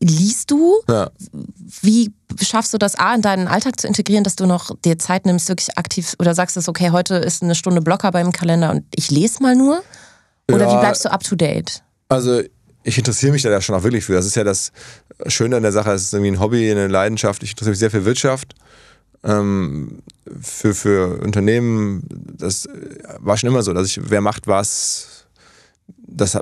Liest du? Ja. Wie schaffst du das A in deinen Alltag zu integrieren, dass du noch dir Zeit nimmst, wirklich aktiv oder sagst du, okay, heute ist eine Stunde Blocker beim Kalender und ich lese mal nur? Oder Ja. wie bleibst du up to date? Also ich interessiere mich da ja schon auch wirklich für. Das ist ja das Schöne an der Sache, es ist irgendwie ein Hobby, eine Leidenschaft. Ich interessiere mich sehr für Wirtschaft, ähm, für, für Unternehmen. Das war schon immer so, dass ich, wer macht was, das,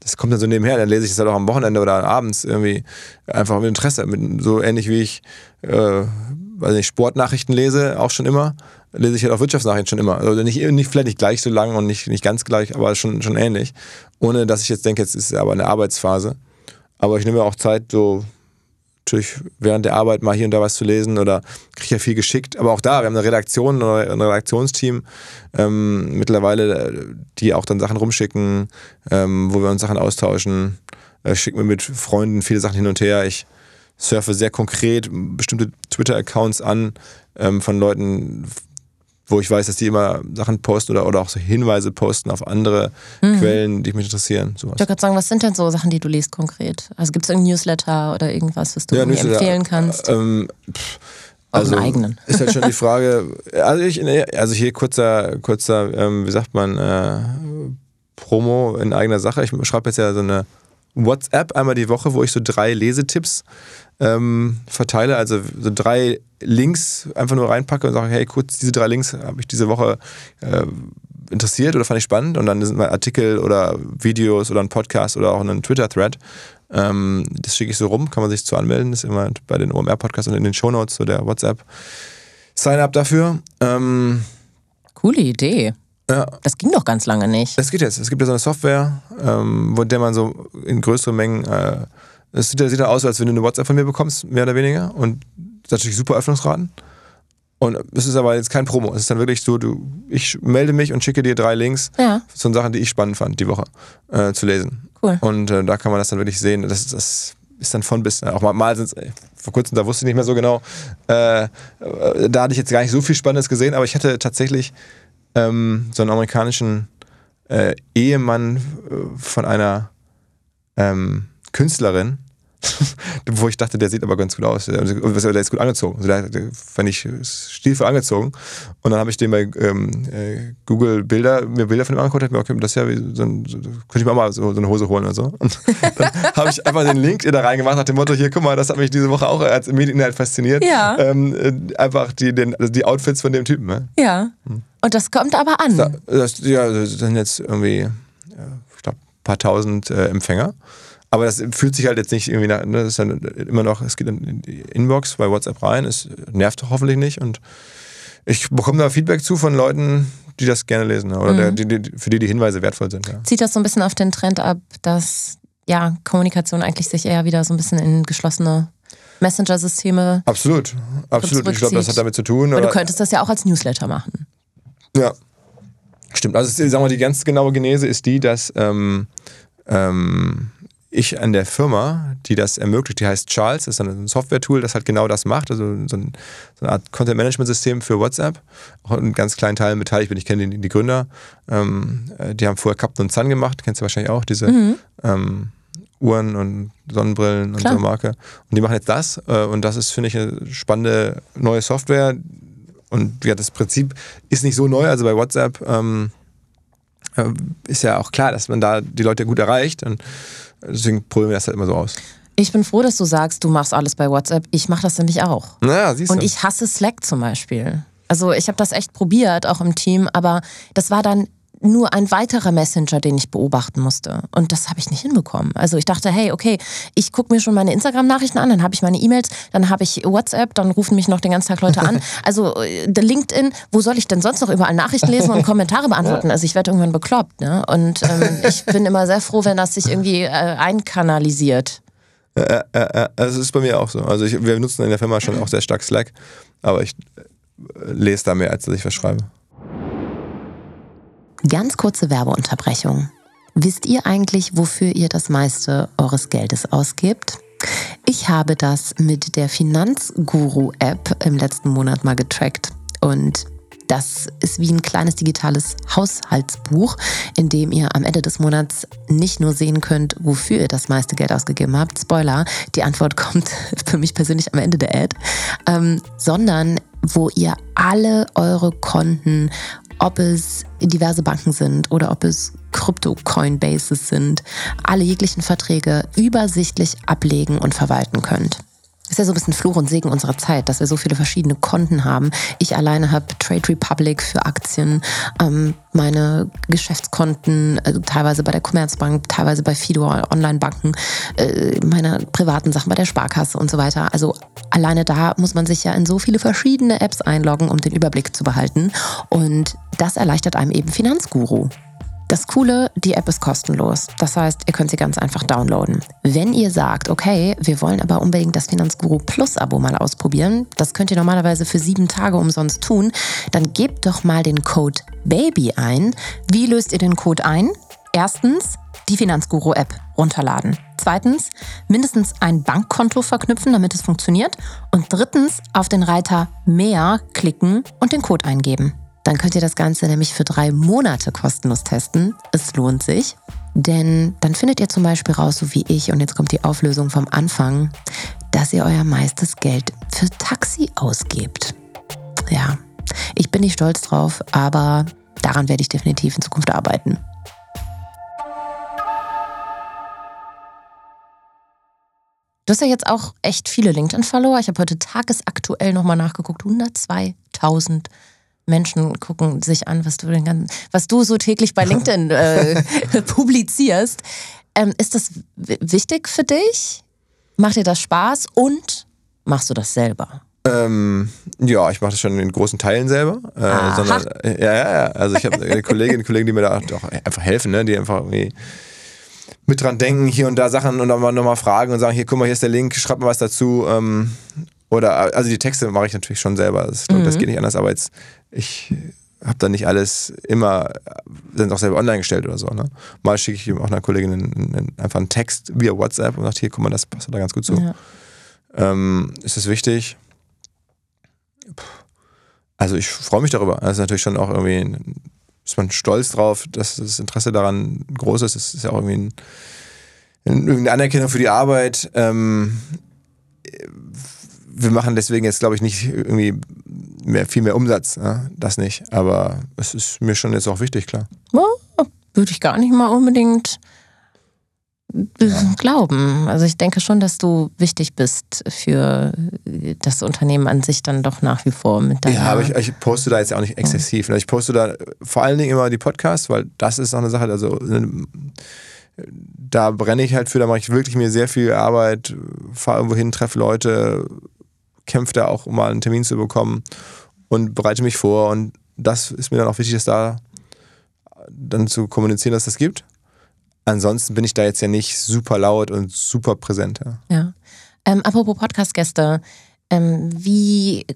das kommt dann so nebenher. Dann lese ich das halt auch am Wochenende oder abends irgendwie einfach mit Interesse. Mit, so ähnlich wie ich äh, weiß nicht, Sportnachrichten lese, auch schon immer, lese ich halt auch Wirtschaftsnachrichten schon immer. Also nicht, nicht vielleicht nicht gleich so lang und nicht, nicht ganz gleich, aber schon, schon ähnlich. Ohne dass ich jetzt denke, jetzt ist aber eine Arbeitsphase. Aber ich nehme mir auch Zeit, so natürlich während der Arbeit mal hier und da was zu lesen oder kriege ja viel geschickt. Aber auch da, wir haben eine Redaktion, ein Redaktionsteam ähm, mittlerweile, die auch dann Sachen rumschicken, ähm, wo wir uns Sachen austauschen. Äh, schicken wir mit Freunden viele Sachen hin und her. Ich surfe sehr konkret bestimmte Twitter-Accounts an ähm, von Leuten, wo ich weiß, dass die immer Sachen posten oder, oder auch so Hinweise posten auf andere Quellen, die mich interessieren. Sowas. Ich wollte gerade sagen, was sind denn so Sachen, die du liest konkret? Also gibt es irgendein Newsletter oder irgendwas, was du Ja, mir empfehlen kannst? Ähm, pff, also eigenen. ist halt schon die Frage, also, ich, also hier kurzer, kurzer, ähm, wie sagt man, äh, Promo in eigener Sache. Ich schreibe jetzt ja so eine WhatsApp einmal die Woche, wo ich so drei Lesetipps ähm, verteile, also so drei Links einfach nur reinpacke und sage, hey, kurz diese drei Links habe ich diese Woche äh, interessiert oder fand ich spannend und dann sind mal Artikel oder Videos oder ein Podcast oder auch ein Twitter-Thread. Ähm, das schicke ich so rum, kann man sich zu anmelden, das ist immer bei den OMR-Podcasts und in den Shownotes so der WhatsApp. Sign-up dafür. Ähm, Coole Idee. ja, Das ging doch ganz lange nicht. es geht jetzt. Es gibt ja so eine Software, ähm, wo der man so in größeren Mengen. Äh, es sieht, ja- sieht ja aus, als wenn du eine WhatsApp von mir bekommst, mehr oder weniger. Und das ist natürlich super Öffnungsraten. Und es ist aber jetzt kein Promo. Es ist dann wirklich so, du, ich melde mich und schicke dir drei Links Ja, zu Sachen, die ich spannend fand, die Woche äh, zu lesen. cool. Und äh, da kann man das dann wirklich sehen. Das, das ist dann von bis. Auch mal, mal sind vor kurzem, da wusste ich nicht mehr so genau. Äh, äh, da hatte ich jetzt gar nicht so viel Spannendes gesehen, aber ich hatte tatsächlich ähm, so einen amerikanischen äh, Ehemann äh, von einer ähm, Künstlerin, wo ich dachte, der sieht aber ganz gut aus. Der ist gut angezogen. Also der, fand ich stilvoll angezogen. Und dann habe ich den bei ähm, äh, Google Bilder, mir Bilder von ihm angeguckt, hab mir okay, das ist ja wie so ein, könnte ich mir auch mal so, so eine Hose holen oder so. Und dann habe ich einfach den Link da reingemacht nach dem Motto, hier, guck mal, das hat mich diese Woche auch als Medieninhalt fasziniert. Ja. Ähm, äh, einfach die, den, also die Outfits von dem Typen. Ne? Ja. Und das kommt aber an. Da, das, ja, das sind jetzt irgendwie, ich glaube, ein paar tausend äh, Empfänger. Aber das fühlt sich halt jetzt nicht irgendwie nach, ne, das ist dann immer noch, es geht in die Inbox bei WhatsApp rein, es nervt hoffentlich nicht und ich bekomme da Feedback zu von Leuten, die das gerne lesen oder der, die, die, für die die Hinweise wertvoll sind. Ja. Zieht das so ein bisschen auf den Trend ab, dass ja, Kommunikation eigentlich sich eher wieder so ein bisschen in geschlossene Messenger-Systeme. Absolut, absolut. Ich glaube, das hat damit zu tun. Aber du könntest das ja auch als Newsletter machen. Ja. Stimmt. Also sagen wir, mal, die ganz genaue Genese ist die, dass ähm, ähm, ich an der Firma, die das ermöglicht, die heißt Charles, das ist ein Software-Tool, das halt genau das macht, also so, ein, so eine Art Content-Management-System für WhatsApp. Auch in ganz kleinen Teilen beteiligt bin, ich kenne die, die Gründer. Ähm, äh, die haben vorher Captain und Sun gemacht, kennst du wahrscheinlich auch, diese ähm, Uhren und Sonnenbrillen und Klar. so eine Marke. Und die machen jetzt das äh, und das ist, finde ich, eine spannende neue Software, und ja, das Prinzip ist nicht so neu. Also bei WhatsApp ähm, äh, ist ja auch klar, dass man da die Leute gut erreicht. Und deswegen probieren wir das halt immer so aus. Ich bin froh, dass du sagst, du machst alles bei WhatsApp. Ich mache das nämlich auch. Naja, siehst du. Und ich hasse Slack zum Beispiel. Also ich habe das echt probiert, auch im Team, aber das war dann nur ein weiterer Messenger, den ich beobachten musste. Und das habe ich nicht hinbekommen. Also ich dachte, hey, okay, ich gucke mir schon meine Instagram-Nachrichten an, dann habe ich meine E-Mails, dann habe ich WhatsApp, dann rufen mich noch den ganzen Tag Leute an. Also äh, der LinkedIn, wo soll ich denn sonst noch überall Nachrichten lesen und Kommentare beantworten? Also ich werde irgendwann bekloppt. Ne? Und ähm, ich bin immer sehr froh, wenn das sich irgendwie äh, einkanalisiert. äh, äh, es ist bei mir auch so. Also ich, wir nutzen in der Firma schon auch sehr stark Slack, aber ich lese da mehr, als dass ich was schreibe. Ganz kurze Werbeunterbrechung. Wisst ihr eigentlich, wofür ihr das meiste eures Geldes ausgibt? Ich habe das mit der Finanzguru-App im letzten Monat mal getrackt und Das ist wie ein kleines digitales Haushaltsbuch, in dem ihr am Ende des Monats nicht nur sehen könnt, wofür ihr das meiste Geld ausgegeben habt. Spoiler, die Antwort kommt für mich persönlich am Ende der Ad, ähm, sondern wo ihr alle eure Konten, ob es diverse Banken sind oder ob es Krypto-Coinbases sind, alle jeglichen Verträge übersichtlich ablegen und verwalten könnt. Ist ja so ein bisschen Fluch und Segen unserer Zeit, dass wir so viele verschiedene Konten haben. Ich alleine habe Trade Republic für Aktien, ähm, meine Geschäftskonten, äh, teilweise bei der Commerzbank, teilweise bei Fido Online-Banken, äh, meine privaten Sachen bei der Sparkasse und so weiter. Also alleine da muss man sich ja in so viele verschiedene Apps einloggen, um den Überblick zu behalten. Und das erleichtert einem eben Finanzguru. Das Coole, die App ist kostenlos. Das heißt, ihr könnt sie ganz einfach downloaden. Wenn ihr sagt, okay, wir wollen aber unbedingt das Finanzguru Plus Abo mal ausprobieren, das könnt ihr normalerweise für sieben Tage umsonst tun, dann gebt doch mal den Code BABY ein. Wie löst ihr den Code ein? Erstens, die Finanzguru App runterladen. Zweitens, mindestens ein Bankkonto verknüpfen, damit es funktioniert. Und drittens, auf den Reiter Mehr klicken und den Code eingeben. Dann könnt ihr das Ganze nämlich für drei Monate kostenlos testen. Es lohnt sich. Denn dann findet ihr zum Beispiel raus, so wie ich, und jetzt kommt die Auflösung vom Anfang, dass ihr euer meistes Geld für Taxi ausgebt. Ja, ich bin nicht stolz drauf, aber daran werde ich definitiv in Zukunft arbeiten. Du hast ja jetzt auch echt viele LinkedIn-Follower. Ich habe heute tagesaktuell nochmal nachgeguckt. 102.000 Menschen gucken sich an, was du, den ganzen, was du so täglich bei LinkedIn äh, publizierst. Ähm, ist das wichtig für dich? Macht dir das Spaß und machst du das selber? Ähm, ja, ich mache das schon in großen Teilen selber. Äh, sondern, ja, ja, ja. Also ich habe Kolleginnen und Kollegen, die mir da auch einfach helfen, ne? die einfach irgendwie mit dran denken, hier und da Sachen und dann nochmal fragen und sagen, hier, guck mal, hier ist der Link, schreib mal was dazu. Ähm, oder, also die Texte mache ich natürlich schon selber. Das, mhm. das geht nicht anders, aber jetzt, ich habe da nicht alles immer, sind auch selber online gestellt oder so. Ne? Mal schicke ich auch einer Kollegin einen, einen, einfach einen Text via WhatsApp und sage, hier, guck mal, das passt da ganz gut zu. Ja. Ähm, ist das wichtig? Also ich freue mich darüber. Das ist natürlich schon auch irgendwie, ist man stolz drauf, dass das Interesse daran groß ist. Es ist ja auch irgendwie ein, eine Anerkennung für die Arbeit. Ähm, wir machen deswegen jetzt, glaube ich, nicht irgendwie mehr, viel mehr Umsatz. Ne? Das nicht. Aber es ist mir schon jetzt auch wichtig, klar. Ja, würde ich gar nicht mal unbedingt ja. glauben. Also ich denke schon, dass du wichtig bist für das Unternehmen an sich dann doch nach wie vor mit deiner... Ja, aber ich, ich poste da jetzt auch nicht exzessiv. Ja. Ich poste da vor allen Dingen immer die Podcasts, weil das ist auch eine Sache, also da brenne ich halt für, da mache ich wirklich mir sehr viel Arbeit, fahre irgendwo hin, treffe Leute, kämpfe da auch, um mal einen Termin zu bekommen und bereite mich vor. Und das ist mir dann auch wichtig, dass da dann zu kommunizieren, dass das gibt. Ansonsten bin ich da jetzt ja nicht super laut und super präsent. Ja. ja. Ähm, apropos Podcast-Gäste, ähm, wie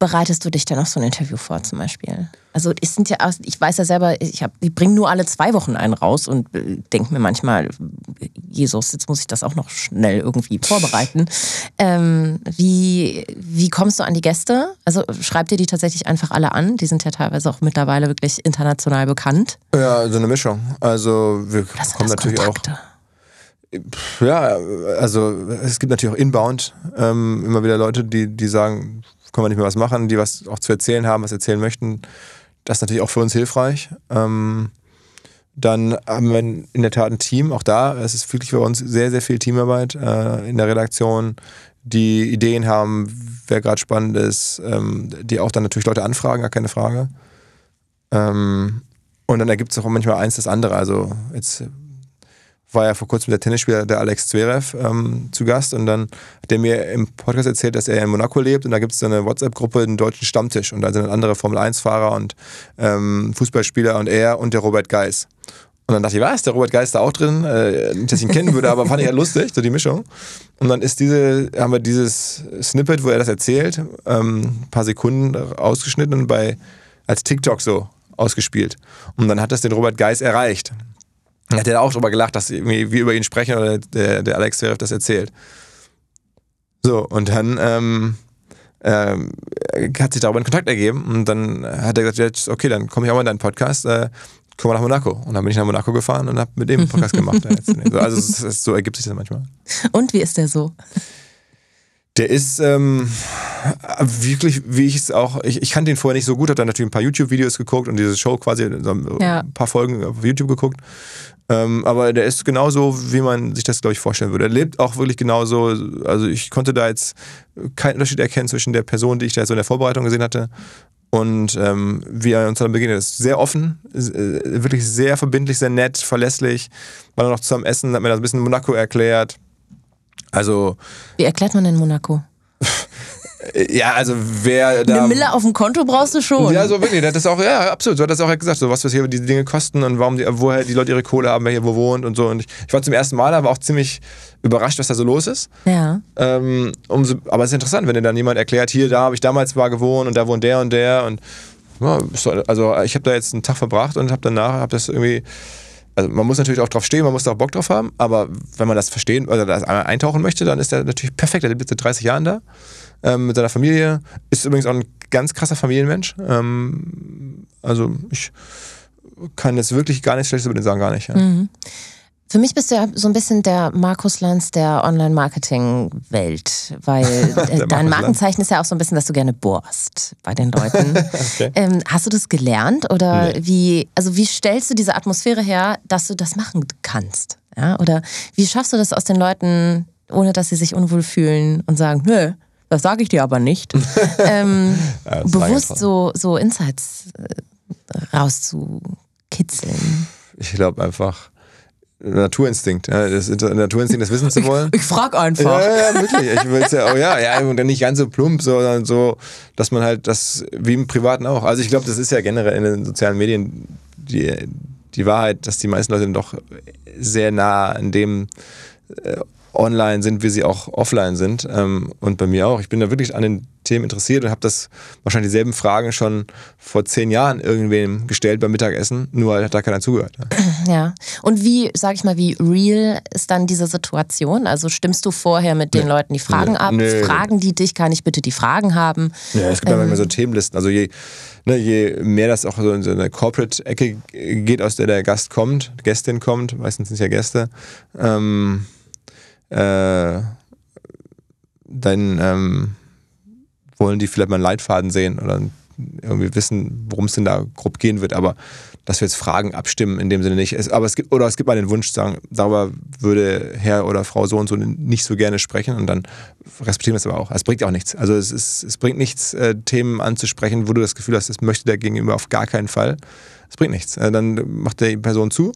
bereitest du dich dann auf so ein Interview vor zum Beispiel? Also es sind ja, ich weiß ja selber, ich, hab, ich bringe nur alle zwei Wochen einen raus und äh, denke mir manchmal, Jesus, jetzt muss ich das auch noch schnell irgendwie vorbereiten. Ähm, wie, wie kommst du an die Gäste? Also schreibt ihr die tatsächlich einfach alle an? Die sind ja teilweise auch mittlerweile wirklich international bekannt. Ja, so eine Mischung. Also wir das kommen natürlich Kontakte. auch. Ja, also es gibt natürlich auch inbound ähm, immer wieder Leute, die, die sagen, können wir nicht mehr was machen, die was auch zu erzählen haben, was erzählen möchten. Das ist natürlich auch für uns hilfreich. Ähm, dann haben wir in der Tat ein Team, auch da, es ist wirklich für uns sehr, sehr viel Teamarbeit äh, in der Redaktion, die Ideen haben, wer gerade spannend ist, ähm, die auch dann natürlich Leute anfragen, gar keine Frage. Ähm, und dann ergibt es auch manchmal eins das andere. Also jetzt war ja vor kurzem der Tennisspieler, der Alex Zverev, ähm, zu Gast und dann hat er mir im Podcast erzählt, dass er in Monaco lebt und da gibt es so eine WhatsApp-Gruppe, einen deutschen Stammtisch und da sind andere Formel-1-Fahrer und ähm, Fußballspieler und er und der Robert Geis. Und dann dachte ich, was, der Robert Geis da auch drin? Äh, nicht, dass ich ihn kennen würde, aber fand ich ja lustig, so die Mischung. Und dann ist diese, haben wir dieses Snippet, wo er das erzählt, ähm, ein paar Sekunden ausgeschnitten und bei, als TikTok so ausgespielt. Und dann hat das den Robert Geis erreicht hat er auch drüber gelacht, dass wir über ihn sprechen oder der, der Alex Zverev das erzählt. So, und dann ähm, ähm, hat sich darüber in Kontakt ergeben und dann hat er gesagt, okay, dann komme ich auch mal in deinen Podcast, äh, komm mal nach Monaco. Und dann bin ich nach Monaco gefahren und habe mit dem Podcast gemacht. also es ist, so ergibt sich das manchmal. Und wie ist der so? Der ist ähm, wirklich, wie ich es auch, ich, ich kannte ihn vorher nicht so gut, habe dann natürlich ein paar YouTube-Videos geguckt und diese Show quasi, so ein Ja. paar Folgen auf YouTube geguckt. Ähm, aber der ist genauso, wie man sich das, glaube ich, vorstellen würde. Er lebt auch wirklich genauso. Also ich konnte da jetzt keinen Unterschied erkennen zwischen der Person, die ich da so in der Vorbereitung gesehen hatte, und ähm, wie er uns dann begegnet ist. Sehr offen, äh, wirklich sehr verbindlich, sehr nett, verlässlich. War dann noch zusammen essen, hat mir das ein bisschen Monaco erklärt. Also, Wie erklärt man denn Monaco? Ja, also wer da. Eine Mille auf dem Konto brauchst du schon. Ja, so wirklich. Das auch, ja, absolut. So hat das auch gesagt, so was, was hier diese Dinge kosten und warum die, woher die Leute ihre Kohle haben, wer hier wo wohnt und so. Und ich, ich war zum ersten Mal, aber auch ziemlich überrascht, was da so los ist. Ja. Ähm, umso, aber es ist interessant, wenn dir dann jemand erklärt, hier, da habe ich damals mal gewohnt und da wohnt der und der und ja, ist also ich habe da jetzt einen Tag verbracht und habe danach, habe das irgendwie, also man muss natürlich auch drauf stehen, man muss da auch Bock drauf haben, aber wenn man das verstehen oder das eintauchen möchte, dann ist der natürlich perfekt. Der lebt jetzt seit 30 Jahren da ähm, mit seiner Familie, ist übrigens auch ein ganz krasser Familienmensch. Ähm, also ich kann jetzt wirklich gar nichts Schlechtes über den sagen, gar nicht. Ja. Für mich bist du ja so ein bisschen der Markus Lanz der Online-Marketing-Welt, weil dein Lanz. Markenzeichen ist ja auch so ein bisschen, dass du gerne bohrst bei den Leuten. Okay. ähm, hast du das gelernt oder Nee. wie, also wie stellst du diese Atmosphäre her, dass du das machen kannst? Ja? Oder wie schaffst du das aus den Leuten, ohne dass sie sich unwohl fühlen und sagen, nö, das sage ich dir aber nicht. ähm, Ja, bewusst so, so Insights äh, rauszukitzeln. Ich glaube einfach Naturinstinkt. Ja, das Naturinstinkt, das wissen zu wollen. Ich frag einfach. Ja, ja, wirklich. Ich will es ja, oh ja, ja, und dann nicht ganz so plump, sondern so, dass man halt das, wie im Privaten auch. Also ich glaube, das ist ja generell in den sozialen Medien die, die Wahrheit, dass die meisten Leute dann doch sehr nah an dem äh, online sind, wie sie auch offline sind. Ähm, und bei mir auch. Ich bin da wirklich an den Themen interessiert und habe das wahrscheinlich dieselben Fragen schon vor zehn Jahren irgendwem gestellt beim Mittagessen, nur hat da keiner zugehört. Ja. Ja. Und wie, sag ich mal, wie real ist dann diese Situation? Also stimmst du vorher mit den Nee. Leuten die Fragen Nee. ab? Nee. Fragen die dich? Kann ich bitte die Fragen haben? Ja, es gibt ja manchmal so Themenlisten. Also je, ne, je mehr das auch so in so eine Corporate-Ecke geht, aus der der Gast kommt, Gästin kommt, meistens sind es ja Gäste, ähm, äh, dann ähm, wollen die vielleicht mal einen Leitfaden sehen oder irgendwie wissen, worum es denn da grob gehen wird. Aber dass wir jetzt Fragen abstimmen, in dem Sinne nicht. Es, aber es gibt, oder es gibt mal den Wunsch, sagen, darüber würde Herr oder Frau so und so nicht so gerne sprechen und dann respektieren wir es aber auch. Es bringt auch nichts. Also es, ist, es bringt nichts, äh, Themen anzusprechen, wo du das Gefühl hast, das möchte der Gegenüber auf gar keinen Fall. Es bringt nichts. Äh, dann macht die Person zu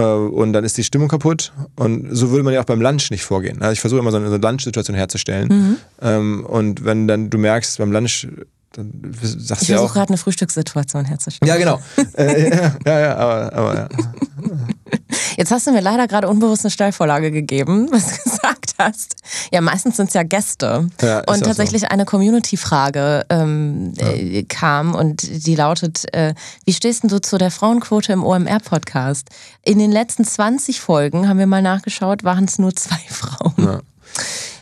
und dann ist die Stimmung kaputt. Und so würde man ja auch beim Lunch nicht vorgehen. Also ich versuche immer so eine, so eine Lunch-Situation herzustellen. Ähm, und wenn dann du merkst, beim Lunch, dann sagst Ich du ja versuche gerade eine Frühstückssituation herzustellen. Ja, genau. äh, ja, ja, ja, aber, aber ja. Jetzt hast du mir leider gerade unbewusst eine Steilvorlage gegeben, was du gesagt hast. Ja, meistens sind es ja Gäste. Ja, und so. tatsächlich eine Community-Frage ähm, äh, kam und die lautet, äh, wie stehst denn du zu der Frauenquote im OMR-Podcast? In den letzten 20 Folgen, haben wir mal nachgeschaut, waren es nur zwei Frauen. Ja.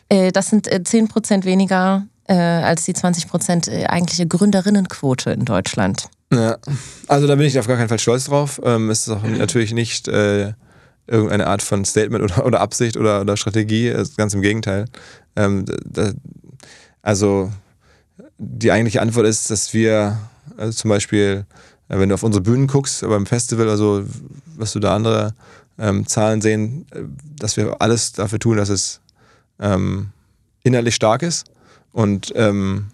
Äh, das sind äh, 10% weniger äh, als die 20% äh, eigentliche Gründerinnenquote in Deutschland. Ja, also da bin ich auf gar keinen Fall stolz drauf. Ähm, es ist auch natürlich nicht äh, irgendeine Art von Statement oder, oder Absicht oder, oder Strategie, ist ganz im Gegenteil. Ähm, da, also die eigentliche Antwort ist, dass wir also zum Beispiel, äh, wenn du auf unsere Bühnen guckst, beim Festival oder so, was du da andere ähm, Zahlen sehen, äh, dass wir alles dafür tun, dass es ähm, innerlich stark ist und ähm,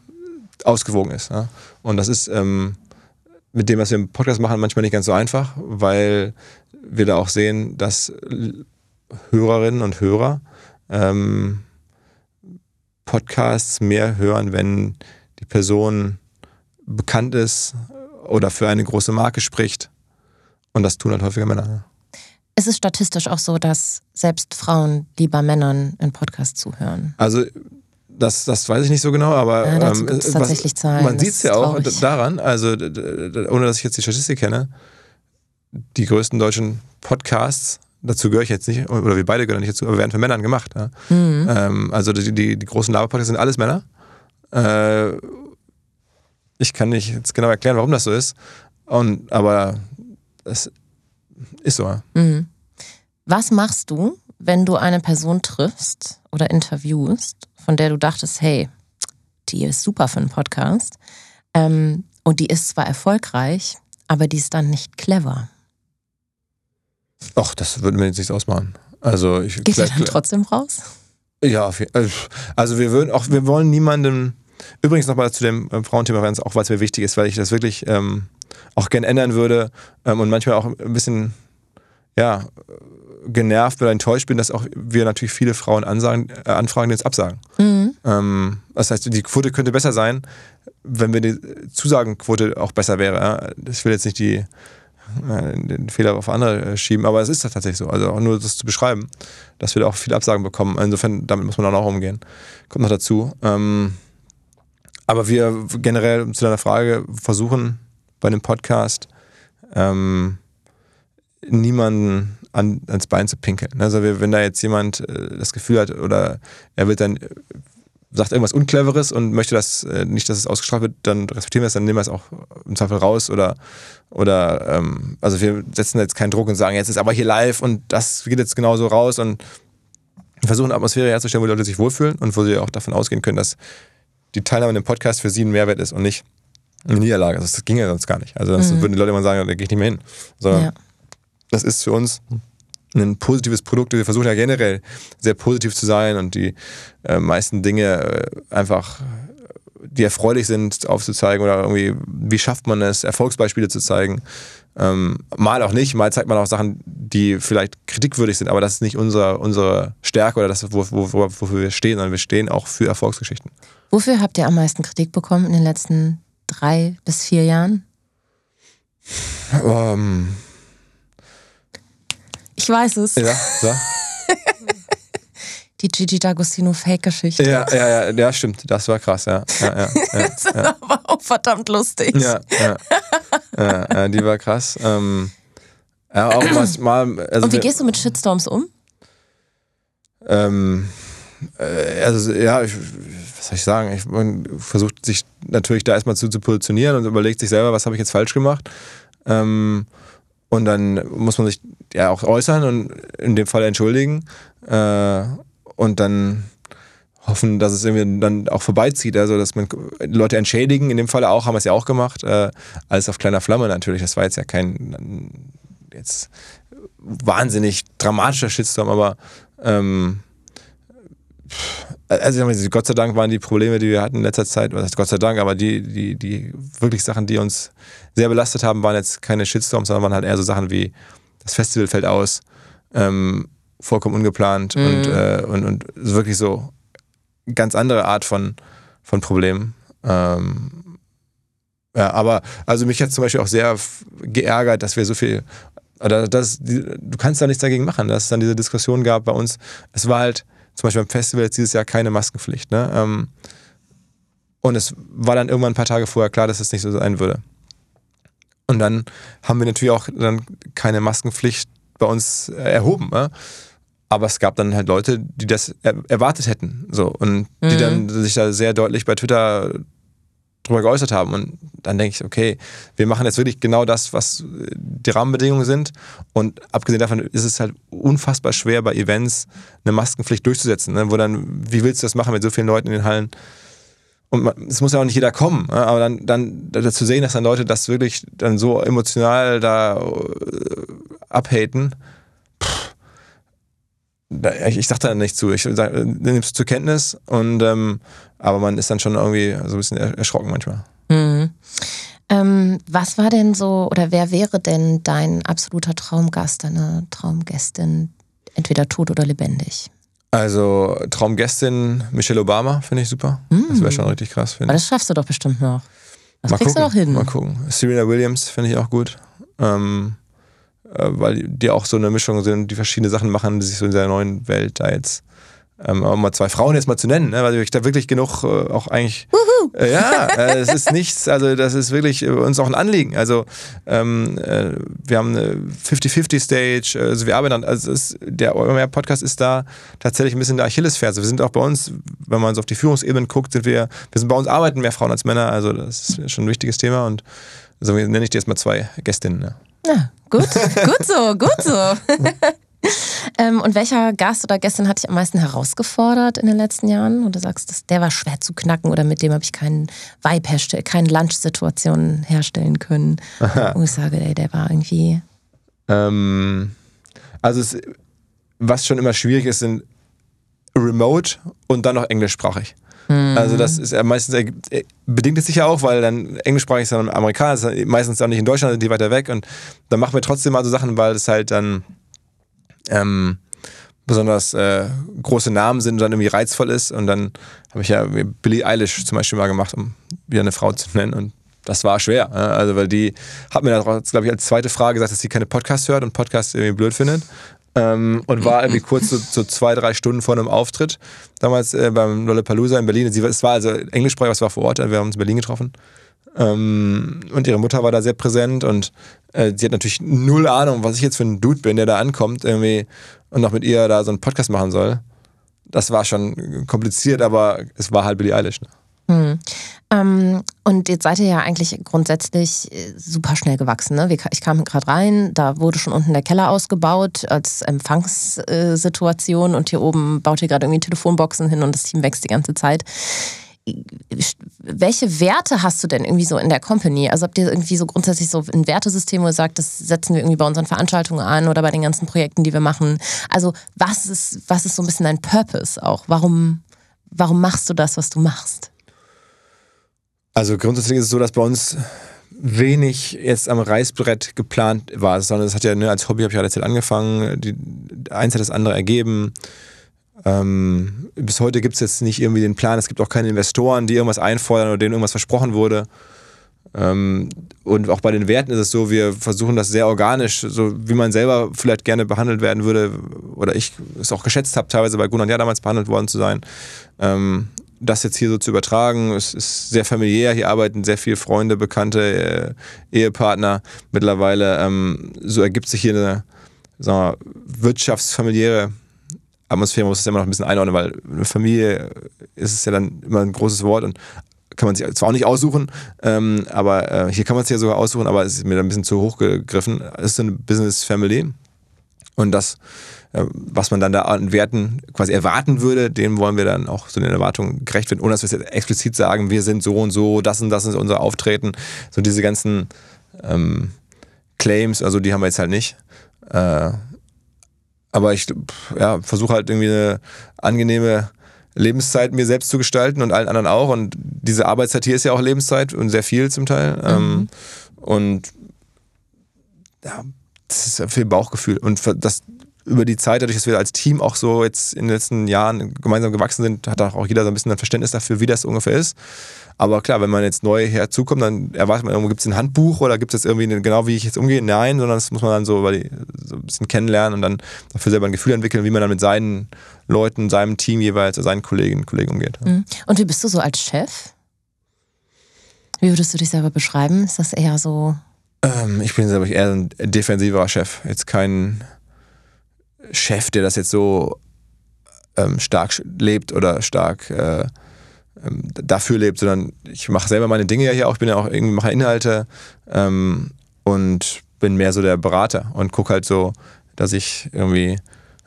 ausgewogen ist. Ja? Und das ist ähm, mit dem, was wir im Podcast machen, manchmal nicht ganz so einfach, weil wir da auch sehen, dass Hörerinnen und Hörer ähm, Podcasts mehr hören, wenn die Person bekannt ist oder für eine große Marke spricht. Und das tun halt häufiger Männer. Es ist statistisch auch so, dass selbst Frauen lieber Männern in Podcasts zuhören. Also das, das weiß ich nicht so genau, aber Ja, ähm, was- Zahlen, man sieht es ja auch traurig. daran, also ohne dass ich jetzt die Statistik kenne, die größten deutschen Podcasts, dazu gehöre ich jetzt nicht, oder wir beide gehören nicht dazu, aber werden von Männern gemacht. Ja. Mhm. Ähm, also die, die, die großen Laber-Podcasts sind alles Männer. Äh, ich kann nicht jetzt genau erklären, warum das so ist. Und, aber es ist so. Mhm. Was machst du, wenn du eine Person triffst oder interviewst, von der du dachtest, hey, die ist super für einen Podcast ähm, und die ist zwar erfolgreich, aber die ist dann nicht clever? Ach, das würde mir jetzt nichts ausmachen. Also ich Geht er dann trotzdem raus? Ja, äh, also wir würden auch, wir wollen niemanden. Übrigens nochmal zu dem äh, Frauenthema, auch weil es mir wichtig ist, weil ich das wirklich ähm, auch gern ändern würde ähm, und manchmal auch ein bisschen, ja, genervt oder enttäuscht bin, dass auch wir natürlich viele Frauen ansagen, äh, anfragen, die jetzt absagen. Mhm. Ähm, das heißt, die Quote könnte besser sein, wenn wir die Zusagenquote auch besser wäre. Ich will jetzt nicht die äh, den Fehler auf andere äh, schieben, aber es ist tatsächlich so. Also auch nur das zu beschreiben, dass wir da auch viele Absagen bekommen. Insofern, damit muss man auch umgehen. Kommt noch dazu. Ähm, aber wir generell zu deiner Frage versuchen bei dem Podcast ähm, niemanden an, ans Bein zu pinkeln. Also wenn da jetzt jemand äh, das Gefühl hat oder er wird dann sagt irgendwas Uncleveres und möchte das äh, nicht, dass es ausgestrahlt wird, dann respektieren wir es, dann nehmen wir es auch im Zweifel raus oder oder ähm, also wir setzen jetzt keinen Druck und sagen, jetzt ist aber hier live und das geht jetzt genauso raus und versuchen eine Atmosphäre herzustellen, wo die Leute sich wohlfühlen und wo sie auch davon ausgehen können, dass die Teilnahme an dem Podcast für sie ein Mehrwert ist und nicht eine Niederlage. Das ginge sonst gar nicht. Also das mhm. würden die Leute immer sagen, da gehe ich nicht mehr hin. Sondern ja. das ist für uns ein positives Produkt. Wir versuchen ja generell sehr positiv zu sein und die äh, meisten Dinge äh, einfach, die erfreulich sind, aufzuzeigen oder irgendwie, wie schafft man es, Erfolgsbeispiele zu zeigen. Ähm, mal auch nicht, mal zeigt man auch Sachen, die vielleicht kritikwürdig sind, aber das ist nicht unser, unsere Stärke oder das, wo, wo, wofür wir stehen, sondern wir stehen auch für Erfolgsgeschichten. Wofür habt ihr am meisten Kritik bekommen in den letzten drei bis vier Jahren? Ähm, ich weiß es. Ja, so. Die Gigi D'Agostino Fake-Geschichte. Ja, ja, ja, ja, stimmt. Das war krass, ja. ja, ja, ja das ja. war auch verdammt lustig. Ja, ja. ja, ja die war krass. Ähm, ja, auch was mal. Also Und wie gehst du mit Shitstorms um? Ähm, äh, also, ja, ich, was soll ich sagen? Ich, man versucht sich natürlich da erstmal zu, zu positionieren und überlegt sich selber, was habe ich jetzt falsch gemacht. Ähm, und dann muss man sich ja auch äußern und in dem Fall entschuldigen. Äh, und dann hoffen, dass es irgendwie dann auch vorbeizieht. Also, dass man Leute entschädigen. In dem Fall auch, haben wir es ja auch gemacht. Äh, alles auf kleiner Flamme natürlich. Das war jetzt ja kein jetzt wahnsinnig dramatischer Shitstorm, aber ähm, also Gott sei Dank waren die Probleme, die wir hatten in letzter Zeit, was heißt Gott sei Dank, aber die, die, die wirklich Sachen, die uns sehr belastet haben, waren jetzt keine Shitstorms, sondern waren halt eher so Sachen wie das Festival fällt aus, ähm, vollkommen ungeplant mhm. und, äh, und, und wirklich so ganz andere Art von, von Problemen. Ähm, ja, aber also mich hat zum Beispiel auch sehr geärgert, dass wir so viel, oder das, du kannst da nichts dagegen machen, dass es dann diese Diskussion gab bei uns. Es war halt, zum Beispiel beim Festival jetzt dieses Jahr keine Maskenpflicht. Ne? Ähm, und es war dann irgendwann ein paar Tage vorher klar, dass es nicht so sein würde. Und dann haben wir natürlich auch dann keine Maskenpflicht bei uns äh, erhoben. Ne? Aber es gab dann halt Leute, die das erwartet hätten. So, und die mhm. dann sich da sehr deutlich bei Twitter drüber geäußert haben. Und dann denke ich, okay, wir machen jetzt wirklich genau das, was die Rahmenbedingungen sind. Und abgesehen davon ist es halt unfassbar schwer, bei Events eine Maskenpflicht durchzusetzen. Ne? Wo dann, wie willst du das machen mit so vielen Leuten in den Hallen? Und es muss ja auch nicht jeder kommen, ne? aber dann, dann dazu sehen, dass dann Leute das wirklich dann so emotional da äh, abhaten, ich, ich sag da nicht zu. Ich sag, nimmst zur Kenntnis und ähm, aber man ist dann schon irgendwie so ein bisschen erschrocken manchmal. Mhm. Ähm, was war denn so, oder wer wäre denn dein absoluter Traumgast, deine Traumgästin, entweder tot oder lebendig? Also Traumgästin Michelle Obama finde ich super. Mhm. Das wäre schon richtig krass. Aber das schaffst du doch bestimmt noch. Das mal kriegst gucken, du doch hin. Mal gucken. Serena Williams finde ich auch gut. Ähm, äh, weil die auch so eine Mischung sind, die verschiedene Sachen machen, die sich so in dieser neuen Welt da jetzt ähm, um mal zwei Frauen jetzt mal zu nennen, ne, weil ich da wirklich genug äh, auch eigentlich. Äh, ja, äh, es ist nichts, also das ist wirklich äh, uns auch ein Anliegen. Also ähm, äh, wir haben eine 50-50-Stage, also wir arbeiten, also ist, der Euromare Podcast ist da tatsächlich ein bisschen der Achillesferse. Wir sind auch bei uns, wenn man so auf die Führungsebene guckt, sind wir, wir sind bei uns arbeiten mehr Frauen als Männer, also das ist schon ein wichtiges Thema und so nenne ich dir jetzt mal zwei Gästinnen. Ne? Ja, gut, gut so, gut so. ähm, und welcher Gast oder Gästin hat dich am meisten herausgefordert in den letzten Jahren? Und du sagst, dass der war schwer zu knacken oder mit dem habe ich keinen Vibe herstellen, keine Lunch-Situation herstellen können. Wo ich sage, ey, der war irgendwie. Ähm, also, es, was schon immer schwierig ist, sind remote und dann noch englischsprachig. Also das ist ja meistens, äh, bedingt es sich ja auch, weil dann englischsprachig ist dann Amerikaner, ist dann meistens auch nicht in Deutschland, sind die weiter weg und dann machen wir trotzdem mal so Sachen, weil es halt dann ähm, besonders äh, große Namen sind und dann irgendwie reizvoll ist. Und dann habe ich ja Billie Eilish zum Beispiel mal gemacht, um wieder eine Frau zu nennen. Und das war schwer. Also, weil die hat mir dann, glaube ich, als zweite Frage gesagt, dass sie keine Podcasts hört und Podcasts irgendwie blöd findet. Ähm, und war irgendwie kurz so, so, zwei, drei Stunden vor einem Auftritt, damals äh, beim Lollapalooza in Berlin. Sie, es war also englischsprachig, was war vor Ort, wir haben uns in Berlin getroffen. Ähm, und ihre Mutter war da sehr präsent und äh, sie hat natürlich null Ahnung, was ich jetzt für ein Dude bin, der da ankommt irgendwie und noch mit ihr da so einen Podcast machen soll. Das war schon kompliziert, aber es war halt Billie Eilish. Ne? Hm. Ähm, und jetzt seid ihr ja eigentlich grundsätzlich äh, super schnell gewachsen. Ne? Ich kam gerade rein, da wurde schon unten der Keller ausgebaut als Empfangssituation und hier oben baut ihr gerade irgendwie Telefonboxen hin und das Team wächst die ganze Zeit welche Werte hast du denn irgendwie so in der Company? Also habt ihr irgendwie so grundsätzlich so ein Wertesystem, wo ihr sagt, das setzen wir irgendwie bei unseren Veranstaltungen an oder bei den ganzen Projekten, die wir machen? Also was ist, was ist so ein bisschen dein Purpose auch? Warum, warum machst du das, was du machst? Also grundsätzlich ist es so, dass bei uns wenig jetzt am Reißbrett geplant war, sondern es hat ja ne, als Hobby habe ich ja letztlich angefangen, die, eins hat das andere ergeben. Ähm, bis heute gibt es jetzt nicht irgendwie den Plan, es gibt auch keine Investoren, die irgendwas einfordern oder denen irgendwas versprochen wurde. Ähm, und auch bei den Werten ist es so, wir versuchen das sehr organisch, so wie man selber vielleicht gerne behandelt werden würde, oder ich es auch geschätzt habe, teilweise bei Gunnar ja damals behandelt worden zu sein. Ähm, das jetzt hier so zu übertragen, es ist sehr familiär, hier arbeiten sehr viele Freunde, Bekannte, äh, Ehepartner mittlerweile. Ähm, so ergibt sich hier eine wir, wirtschaftsfamiliäre Atmosphäre muss es immer noch ein bisschen einordnen, weil eine Familie ist es ja dann immer ein großes Wort und kann man sich zwar auch nicht aussuchen, ähm, aber äh, hier kann man es ja sogar aussuchen, aber es ist mir dann ein bisschen zu hoch gegriffen. Es ist eine Business Family und das, was man dann da an Werten quasi erwarten würde, dem wollen wir dann auch so den Erwartungen gerecht werden, ohne dass wir jetzt explizit sagen, wir sind so und so, das und das ist unser Auftreten. So diese ganzen ähm, Claims, also die haben wir jetzt halt nicht. Äh, aber ich ja, versuche halt irgendwie eine angenehme Lebenszeit mir selbst zu gestalten und allen anderen auch. Und diese Arbeitszeit hier ist ja auch Lebenszeit und sehr viel zum Teil. Mhm. Ähm, und ja, das ist viel Bauchgefühl. Und das über die Zeit, dadurch, dass wir als Team auch so jetzt in den letzten Jahren gemeinsam gewachsen sind, hat auch jeder so ein bisschen ein Verständnis dafür, wie das ungefähr ist. Aber klar, wenn man jetzt neu herzukommt, dann erwartet man irgendwo, gibt es ein Handbuch oder gibt es irgendwie eine, genau, wie ich jetzt umgehe? Nein, sondern das muss man dann so, die, so ein bisschen kennenlernen und dann dafür selber ein Gefühl entwickeln, wie man dann mit seinen Leuten, seinem Team jeweils, seinen Kolleginnen und Kollegen umgeht. Mhm. Und wie bist du so als Chef? Wie würdest du dich selber beschreiben? Ist das eher so? Ähm, ich bin, glaube ich, eher ein defensiver Chef. Jetzt kein Chef, der das jetzt so ähm, stark lebt oder stark äh, ähm, dafür lebt, sondern ich mache selber meine Dinge ja hier auch. Ich bin ja auch irgendwie mache Inhalte ähm, und bin mehr so der Berater und gucke halt so, dass ich irgendwie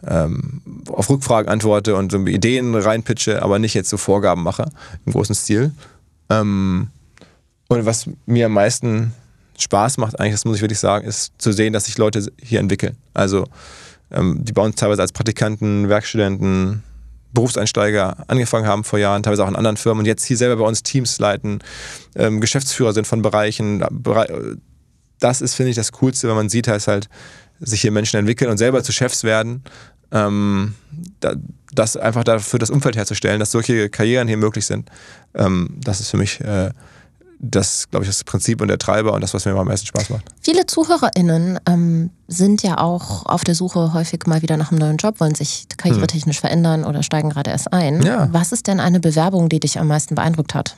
ähm, auf Rückfragen antworte und so Ideen reinpitche, aber nicht jetzt so Vorgaben mache im großen Stil. Ähm, und was mir am meisten Spaß macht, eigentlich, das muss ich wirklich sagen, ist zu sehen, dass sich Leute hier entwickeln. Also die bei uns teilweise als Praktikanten, Werkstudenten, Berufseinsteiger angefangen haben vor Jahren, teilweise auch in anderen Firmen und jetzt hier selber bei uns Teams leiten, ähm, Geschäftsführer sind von Bereichen. Das ist, finde ich, das Coolste, wenn man sieht, dass halt sich hier Menschen entwickeln und selber zu Chefs werden. Ähm, da, das einfach dafür das Umfeld herzustellen, dass solche Karrieren hier möglich sind. Ähm, das ist für mich äh, das, glaube ich, ist das Prinzip und der Treiber und das, was mir am meisten Spaß macht. Viele ZuhörerInnen ähm, sind ja auch auf der Suche häufig mal wieder nach einem neuen Job, wollen sich karrieretechnisch hm. verändern oder steigen gerade erst ein. Ja. Was ist denn eine Bewerbung, die dich am meisten beeindruckt hat?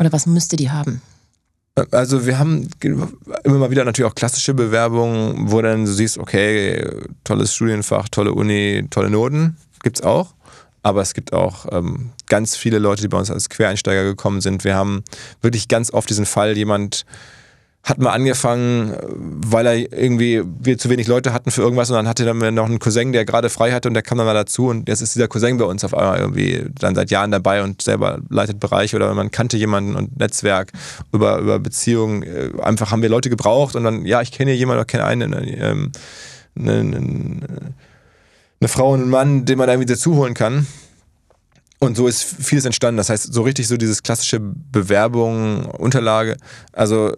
Oder was müsste die haben? Also wir haben immer mal wieder natürlich auch klassische Bewerbungen, wo dann du siehst, okay, tolles Studienfach, tolle Uni, tolle Noten, gibt's auch. Aber es gibt auch ähm, ganz viele Leute, die bei uns als Quereinsteiger gekommen sind. Wir haben wirklich ganz oft diesen Fall, jemand hat mal angefangen, weil er irgendwie wir zu wenig Leute hatten für irgendwas und dann hatte dann noch einen Cousin, der gerade frei hatte und der kam dann mal dazu und jetzt ist dieser Cousin bei uns auf einmal irgendwie dann seit Jahren dabei und selber leitet Bereich oder man kannte jemanden und Netzwerk über, über Beziehungen. Äh, einfach haben wir Leute gebraucht und dann, ja, ich kenne jemanden oder kenne einen, ähm, eine, eine Frau und einen Mann, den man irgendwie dazu holen kann. Und so ist vieles entstanden. Das heißt, so richtig so dieses klassische Bewerbung, Unterlage. Also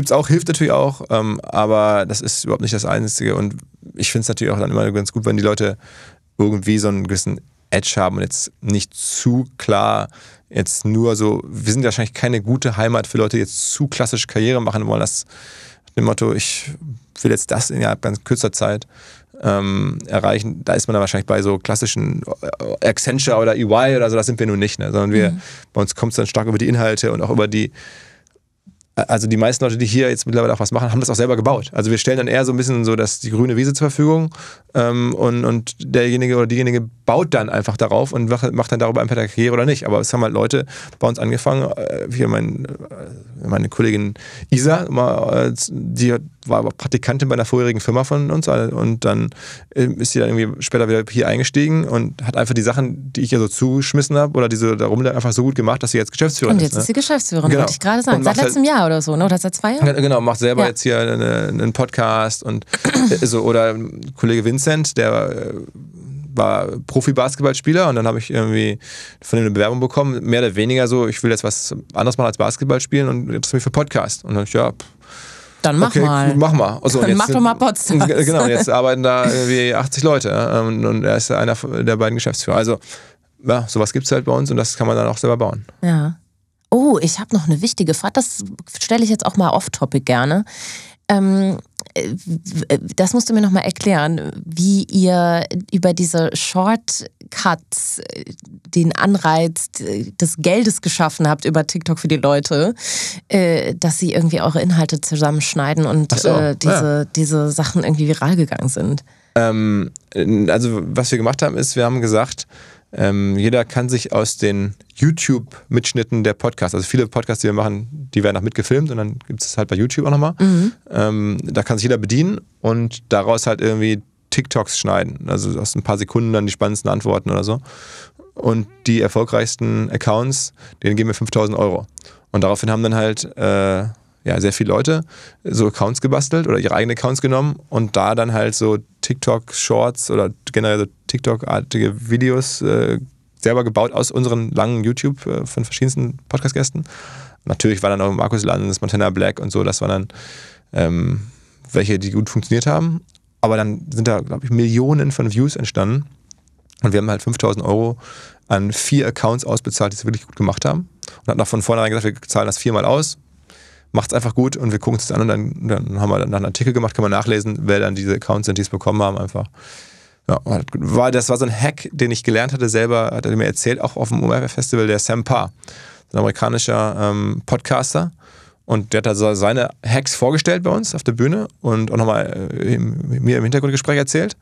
Gibt es auch, hilft natürlich auch, ähm, aber das ist überhaupt nicht das Einzige. Und ich finde es natürlich auch dann immer ganz gut, wenn die Leute irgendwie so einen gewissen Edge haben und jetzt nicht zu klar jetzt nur so, wir sind wahrscheinlich keine gute Heimat für Leute, die jetzt zu klassisch Karriere machen wollen. Das dem Motto, ich will jetzt das innerhalb ganz kürzer Zeit ähm, erreichen. Da ist man dann wahrscheinlich bei so klassischen äh, Accenture oder EY oder so, das sind wir nun nicht, ne? sondern wir, mhm. bei uns kommt es dann stark über die Inhalte und auch über die also die meisten Leute, die hier jetzt mittlerweile auch was machen, haben das auch selber gebaut. Also wir stellen dann eher so ein bisschen so dass die grüne Wiese zur Verfügung ähm, und, und derjenige oder diejenige baut dann einfach darauf und macht dann darüber eine Karriere oder nicht. Aber es haben halt Leute bei uns angefangen, äh, hier mein, äh, meine Kollegin Isa, äh, die war Praktikantin bei einer vorherigen Firma von uns und dann ist sie dann irgendwie später wieder hier eingestiegen und hat einfach die Sachen, die ich ihr so zugeschmissen habe oder diese da rum einfach so gut gemacht, dass sie jetzt Geschäftsführerin ist. Und jetzt ist, ne? sie Geschäftsführerin, genau. wollte ich gerade sagen. Seit halt letztem halt, Jahr oder so, ne? oder seit zwei Jahren? Genau, macht selber ja. jetzt hier einen Podcast und so oder Kollege Vincent, der äh, war Profi-Basketballspieler und dann habe ich irgendwie von ihm eine Bewerbung bekommen, mehr oder weniger so, ich will jetzt was anderes machen als Basketball spielen und interessiere mich für Podcast. Und dann ich, ja, dann mach okay, mal. mach mal. Also, jetzt, mach doch mal Podcast. Genau, jetzt arbeiten da irgendwie 80 Leute ähm, und er ist einer der beiden Geschäftsführer. Also, ja, sowas gibt es halt bei uns und das kann man dann auch selber bauen. Ja. Oh, ich habe noch eine wichtige Frage. Das stelle ich jetzt auch mal off-topic gerne. Ähm, äh, das musst du mir nochmal erklären, wie ihr über diese Shortcuts äh, den Anreiz des Geldes geschaffen habt über TikTok für die Leute, äh, dass sie irgendwie eure Inhalte zusammenschneiden und so, diese, ja. diese Sachen irgendwie viral gegangen sind. Ähm, also was wir gemacht haben, ist, wir haben gesagt, ähm, jeder kann sich aus den YouTube-Mitschnitten der Podcasts, also viele Podcasts, die wir machen, die werden auch mitgefilmt und dann gibt es halt bei YouTube auch nochmal. Mhm. Ähm, da kann sich jeder bedienen und daraus halt irgendwie TikToks schneiden. Also aus ein paar Sekunden dann die spannendsten Antworten oder so. Und die erfolgreichsten Accounts, denen geben wir 5000 Euro. Und daraufhin haben dann halt äh, ja, sehr viele Leute so Accounts gebastelt oder ihre eigenen Accounts genommen und da dann halt so TikTok-Shorts oder generell so TikTok-artige Videos äh, selber gebaut aus unseren langen YouTube äh, von verschiedensten Podcast-Gästen. Natürlich war dann auch Markus Lanz, Montana Black und so, das waren dann ähm, welche, die gut funktioniert haben. Aber dann sind da, glaube ich, Millionen von Views entstanden. Und wir haben halt 5000 Euro an vier Accounts ausbezahlt, die es wirklich gut gemacht haben. Und hatten auch von vornherein gesagt, wir zahlen das viermal aus, macht es einfach gut und wir gucken uns das an und dann, dann haben wir dann einen Artikel gemacht, kann man nachlesen, wer dann diese Accounts sind, die es bekommen haben, einfach. Ja, war, das war so ein Hack, den ich gelernt hatte selber, hat er mir erzählt, auch auf dem OMR-Festival, der Sam Parr, ein amerikanischer ähm, Podcaster. Und der hat da seine Hacks vorgestellt bei uns auf der Bühne und auch nochmal äh, mir im Hintergrundgespräch erzählt.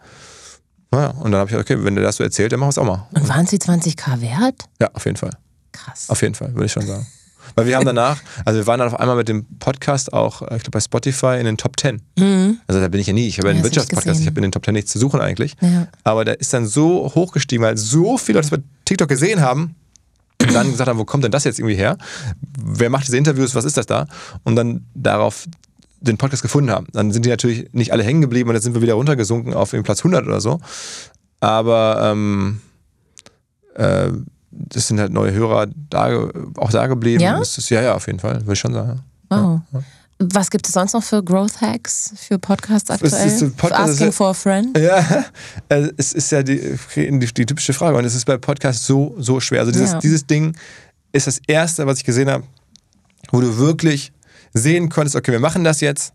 Naja, und dann habe ich gesagt, okay, wenn der das so erzählt, dann machen wir es auch mal. Und waren sie 20k wert? Ja, auf jeden Fall. Krass. Auf jeden Fall, würde ich schon sagen. Weil wir haben danach, also wir waren dann auf einmal mit dem Podcast auch, äh, ich glaube bei Spotify in den Top 10. Mhm. Also da bin ich ja nie. Ich habe ja einen Wirtschaftspodcast, ich habe in den Top 10 nichts zu suchen eigentlich. Ja. Aber der ist dann so hochgestiegen, weil so viele Leute das bei TikTok gesehen haben, und dann gesagt haben, wo kommt denn das jetzt irgendwie her? Wer macht diese Interviews? Was ist das da? Und dann darauf den Podcast gefunden haben. Dann sind die natürlich nicht alle hängen geblieben und dann sind wir wieder runtergesunken auf Platz 100 oder so. Aber ähm, äh, das sind halt neue Hörer da, auch da geblieben. Ja? Das ja, ja, auf jeden Fall, würde ich schon sagen. Wow. Ja, Was gibt es sonst noch für Growth Hacks für Podcasts aktuell? Ist, Podcast Asking for a friend? Ja, äh, es ist ja die, die, die, typische Frage und es ist bei Podcasts so, so schwer. Also dieses, ja. dieses Ding ist das Erste, was ich gesehen habe, wo du wirklich sehen konntest, okay, wir machen das jetzt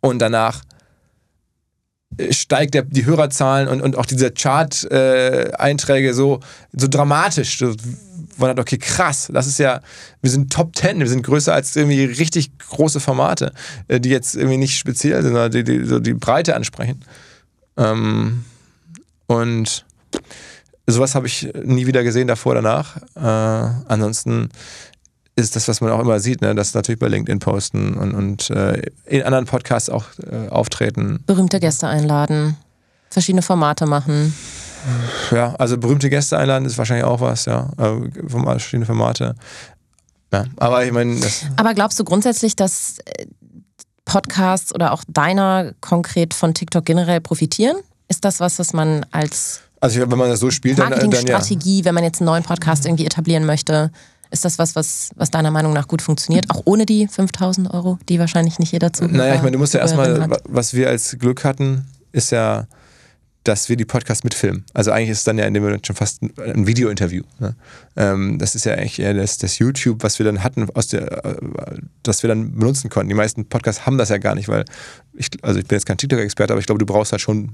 und danach steigt der, die Hörerzahlen und, und auch diese Chart-Einträge äh, so, so dramatisch. So, man hat, okay, krass, das ist ja, wir sind Top 10, wir sind größer als irgendwie richtig große Formate, äh, die jetzt irgendwie nicht speziell sind, sondern die, die so die Breite ansprechen. Ähm, und sowas habe ich nie wieder gesehen davor, danach. Äh, ansonsten ist das, was man auch immer sieht, ne? dass natürlich bei LinkedIn posten und, und äh, in anderen Podcasts auch äh, auftreten. Berühmte Gäste einladen, verschiedene Formate machen. Ja, also berühmte Gäste einladen ist wahrscheinlich auch was, ja. Äh, verschiedene Formate. Ja, aber ich meine. Aber glaubst du grundsätzlich, dass äh, Podcasts oder auch deiner konkret von TikTok generell profitieren? Ist das was, was man als also wenn man das so spielt, dann, dann ja. wenn man jetzt einen neuen Podcast irgendwie etablieren möchte, ist das was, was, was deiner Meinung nach gut funktioniert? Auch ohne die 5000 Euro, die wahrscheinlich nicht jeder zu. Naja, ich meine, du musst ja erstmal, was wir als Glück hatten, ist ja, dass wir die Podcasts mitfilmen. Also eigentlich ist es dann ja in dem Moment schon fast ein, Video-Interview. Ne? Ähm, das ist ja eigentlich eher das, das, YouTube, was wir dann hatten, aus der, äh, das wir dann benutzen konnten. Die meisten Podcasts haben das ja gar nicht, weil ich, also ich bin jetzt kein TikTok-Experte, aber ich glaube, du brauchst halt schon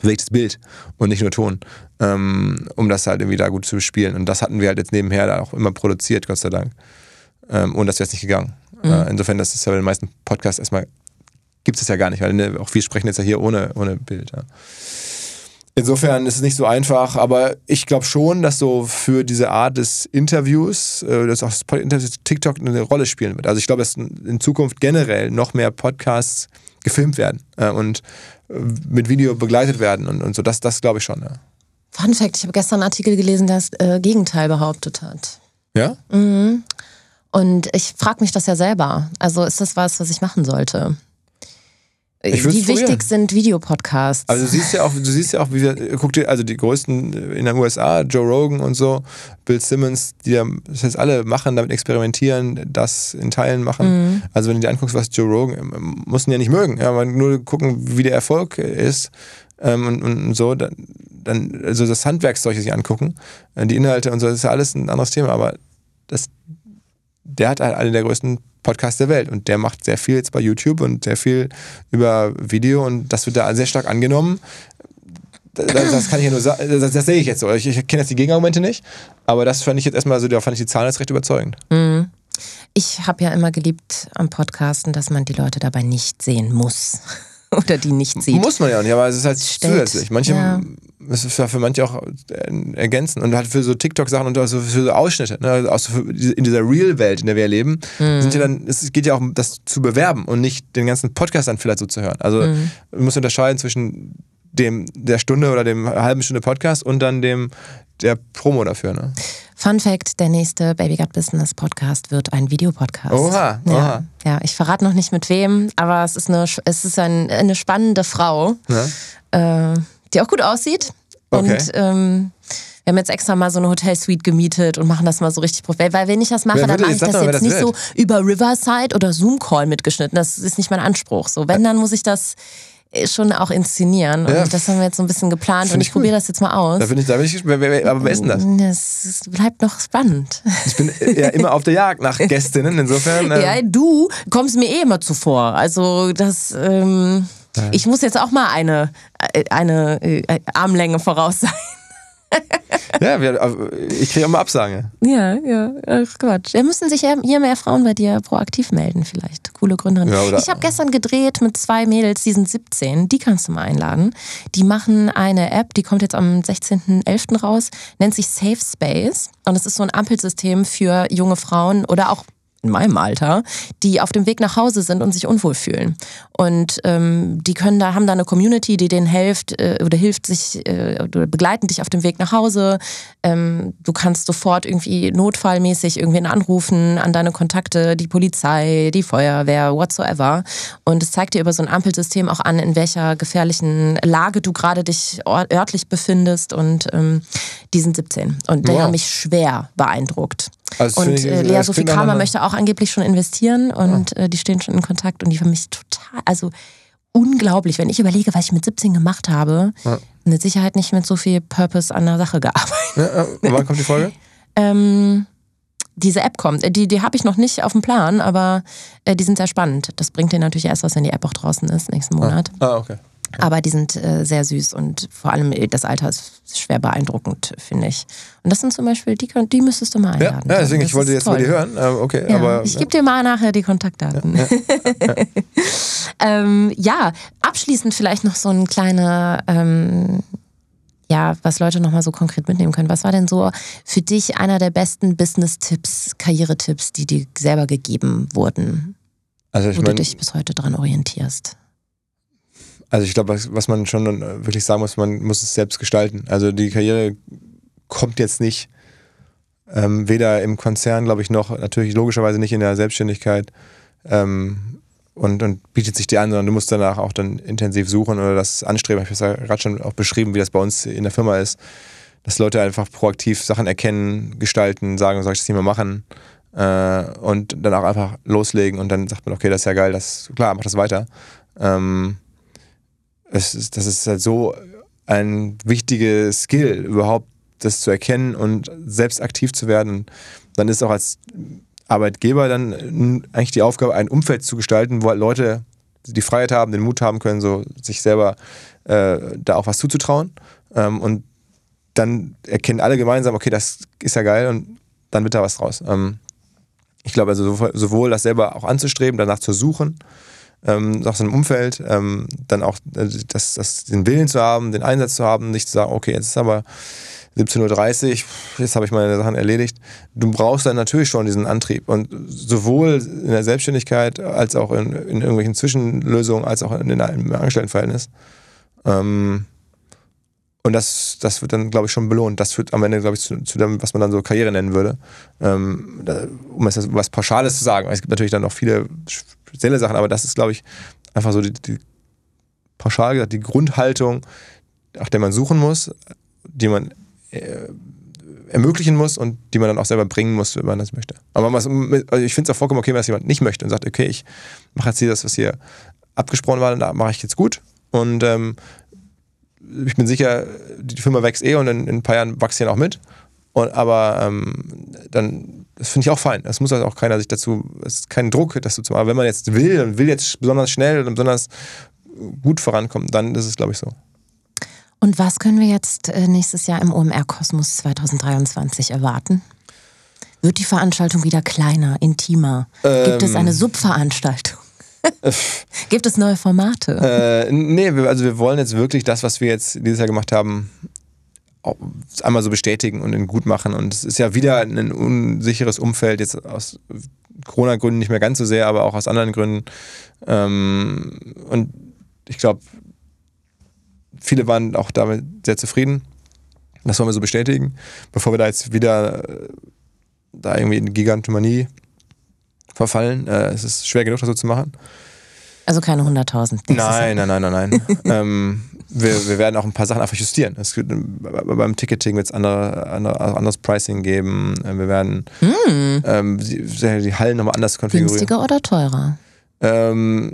bewegtes Bild und nicht nur Ton, ähm, um das halt irgendwie da gut zu bespielen. Und das hatten wir halt jetzt nebenher da auch immer produziert, Gott sei Dank. Ähm, und das wäre jetzt nicht gegangen. Mhm. Äh, insofern, das ist ja bei den meisten Podcasts erstmal, gibt es ja gar nicht, weil ne, auch wir sprechen jetzt ja hier ohne, ohne Bild. Ja. Insofern ist es nicht so einfach, aber ich glaube schon, dass so für diese Art des Interviews, äh, dass auch das Interview TikTok eine Rolle spielen wird. Also ich glaube, dass in Zukunft generell noch mehr Podcasts gefilmt werden äh, und mit Video begleitet werden und, und so. Das, das glaube ich schon. Ja. Fun Fact: Ich habe gestern einen Artikel gelesen, der das äh, Gegenteil behauptet hat. Ja? Mhm. Und ich frage mich das ja selber. Also ist das was, was ich machen sollte? Ich wie wichtig sind Videopodcasts? Also du siehst ja auch, du siehst ja auch, wie wir, guck dir, also die größten in den USA, Joe Rogan und so, Bill Simmons, die das heißt alle machen, damit experimentieren, das in Teilen machen. Mhm. Also wenn du dir anguckst, was Joe Rogan, muss ihn ja nicht mögen, ja, aber nur gucken, wie der Erfolg ist ähm, und, und, so, dann, dann, also das Handwerkszeug sich angucken, äh, die Inhalte und so, das ist ja alles ein anderes Thema, aber das, der hat halt eine der größten Podcasts der Welt und der macht sehr viel jetzt bei YouTube und sehr viel über Video und das wird da sehr stark angenommen. Das, das kann ich ja nur sagen, das, das, sehe ich jetzt so. Ich, ich kenne jetzt die Gegenargumente nicht, aber das fand ich jetzt erstmal so, da fand ich die Zahlen jetzt recht überzeugend. Mhm. Ich habe ja immer geliebt am Podcasten, dass man die Leute dabei nicht sehen muss. oder die nicht sieht. Muss man ja nicht, aber es ist halt Stellt. zusätzlich. Manche, ja. Es ist ja für manche auch äh, ergänzend und halt für so TikTok-Sachen und also für so Ausschnitte, ne? also in dieser Real-Welt, in der wir leben, mhm. sind ja dann, es geht ja auch um das zu bewerben und nicht den ganzen Podcast dann vielleicht so zu hören. Also mhm. man muss unterscheiden zwischen dem der Stunde oder dem halben Stunde Podcast und dann dem der Promo dafür. Ne? Fun Fact: Der nächste Baby Gut Business Podcast wird ein Videopodcast. Oha, ja, oha. Ja, ich verrate noch nicht mit wem, aber es ist eine, es ist ein, eine spannende Frau, ja? äh, die auch gut aussieht. Okay. Und ähm, wir haben jetzt extra mal so eine Hotelsuite gemietet und machen das mal so richtig professionell. Weil wenn ich das mache, dann mache ich das jetzt das nicht wird. so über Riverside oder Zoom-Call mitgeschnitten. Das ist nicht mein Anspruch. So, wenn, dann muss ich das schon auch inszenieren. Und ja. das haben wir jetzt so ein bisschen geplant und ich, ich probiere das jetzt mal aus. Da bin ich, da bin ich, wer, aber wer ist denn das? Das bleibt noch spannend. Ich bin ja immer auf der Jagd nach Gästinnen, insofern. Ähm. Ja, du kommst mir eh immer zuvor. Also das, ähm, ich muss jetzt auch mal eine, äh, eine äh, Armlänge voraus sein. ja, wir, ich kriege immer Absage. Ja, ja, ach Quatsch. Da müssen sich hier mehr Frauen bei dir proaktiv melden, vielleicht. Coole Gründerin. Ja, ich habe gestern gedreht mit zwei Mädels, die sind 17, die kannst du mal einladen. Die machen eine App, die kommt jetzt am 16.11. raus, nennt sich Safe Space. Und es ist so ein Ampelsystem für junge Frauen oder auch in meinem Alter, die auf dem Weg nach Hause sind und sich unwohl fühlen. Und ähm, die können da, haben da eine Community, die denen hilft äh, oder hilft sich äh, oder begleiten dich auf dem Weg nach Hause. Ähm, du kannst sofort irgendwie notfallmäßig irgendwen anrufen an deine Kontakte, die Polizei, die Feuerwehr, whatsoever. Und es zeigt dir über so ein Ampelsystem auch an, in welcher gefährlichen Lage du gerade dich örtlich befindest. Und ähm, die sind 17 und wow. die haben mich schwer beeindruckt. Also und äh, Lea Sophie Kramer möchte auch angeblich schon investieren und ah. äh, die stehen schon in Kontakt und die für mich total, also unglaublich, wenn ich überlege, was ich mit 17 gemacht habe, ja. mit Sicherheit nicht mit so viel Purpose an der Sache gearbeitet. Ja, wann kommt die Folge? ähm, diese App kommt. Äh, die, die habe ich noch nicht auf dem Plan, aber äh, die sind sehr spannend. Das bringt dir natürlich erst was, wenn die App auch draußen ist, nächsten Monat. Ah, okay. Aber die sind äh, sehr süß und vor allem äh, das Alter ist schwer beeindruckend, finde ich. Und das sind zum Beispiel, die, die müsstest du mal einladen. Ja, ja deswegen, das ich wollte jetzt toll. mal die hören. Ähm, okay, ja, aber, ich gebe dir mal nachher die Kontaktdaten. Ja, ja, ähm, ja, abschließend vielleicht noch so ein kleiner, ähm, ja, was Leute nochmal so konkret mitnehmen können. Was war denn so für dich einer der besten Business-Tipps, Karrieretipps, die dir selber gegeben wurden? Also ich wo mein, du dich bis heute dran orientierst? Also ich glaube, was, was man schon wirklich sagen muss, man muss es selbst gestalten. Also die Karriere kommt jetzt nicht ähm, weder im Konzern, glaube ich, noch natürlich logischerweise nicht in der Selbstständigkeit ähm, und, und bietet sich dir an, sondern du musst danach auch dann intensiv suchen oder das anstreben. Ich habe es gerade schon auch beschrieben, wie das bei uns in der Firma ist, dass Leute einfach proaktiv Sachen erkennen, gestalten, sagen, soll ich das nicht mehr machen äh, und dann auch einfach loslegen und dann sagt man, okay, das ist ja geil, das, klar, mach das weiter. Ähm, es ist, das ist halt so ein wichtiges Skill, überhaupt das zu erkennen und selbst aktiv zu werden. Dann ist auch als Arbeitgeber dann eigentlich die Aufgabe, ein Umfeld zu gestalten, wo halt Leute die Freiheit haben, den Mut haben können, so sich selber äh, da auch was zuzutrauen. Ähm, und dann erkennen alle gemeinsam, okay, das ist ja geil und dann wird da was draus. Ähm, ich glaube also sowohl das selber auch anzustreben, danach zu suchen, ähm, nach so einem Umfeld, ähm, dann auch äh, das, das, den Willen zu haben, den Einsatz zu haben, nicht zu sagen, okay, jetzt ist aber 17.30 Uhr, jetzt habe ich meine Sachen erledigt. Du brauchst dann natürlich schon diesen Antrieb. Und sowohl in der Selbstständigkeit als auch in, in irgendwelchen Zwischenlösungen, als auch in, in Angestelltenverhältnis. Ähm, und das, das wird dann, glaube ich, schon belohnt. Das führt am Ende, glaube ich, zu, zu, dem, was man dann so Karriere nennen würde. Ähm, da, um es was Pauschales zu sagen. Es gibt natürlich dann noch viele spezielle Sachen, aber das ist, glaube ich, einfach so die, die pauschal gesagt, die Grundhaltung, nach der man suchen muss, die man äh, ermöglichen muss und die man dann auch selber bringen muss, wenn man das möchte. Aber was, also ich finde es auch vollkommen okay, wenn das jemand nicht möchte und sagt, okay, ich mache jetzt hier das, was hier abgesprochen war, da mache ich jetzt gut. Und ähm, ich bin sicher, die Firma wächst eh und in, in ein paar Jahren wächst sie dann auch mit. Und, aber ähm, dann, das finde ich auch fein. Das muss halt auch keiner sich dazu, es ist kein Druck, das zu machen. Aber wenn man jetzt will und will jetzt besonders schnell und besonders gut vorankommen, dann ist es, glaube ich, so. Und was können wir jetzt äh, nächstes Jahr im OMR Kosmos 2023 erwarten? Wird die Veranstaltung wieder kleiner, intimer? Ähm, Gibt es eine ähm. Subveranstaltung? Gibt es neue Formate? Äh, nee, also wir wollen jetzt wirklich das, was wir jetzt dieses Jahr gemacht haben, einmal so bestätigen und gut machen. Und es ist ja wieder ein unsicheres Umfeld, jetzt aus Corona-Gründen nicht mehr ganz so sehr, aber auch aus anderen Gründen. Ähm, und ich glaube, viele waren auch damit sehr zufrieden. Das wollen wir so bestätigen, bevor wir da jetzt wieder äh, da irgendwie in Gigantomanie verfallen. Äh, es ist schwer genug, das so zu machen. Also keine 100.000. Nein, nein, nein, nein, nein, ähm, wir, wir werden auch ein paar Sachen einfach justieren. Es gibt, beim Ticketing wird es andere, andere, anderes Pricing geben. Äh, wir werden mm. ähm, die, die, Hallen nochmal anders konfigurieren. Günstiger oder teurer? Ähm,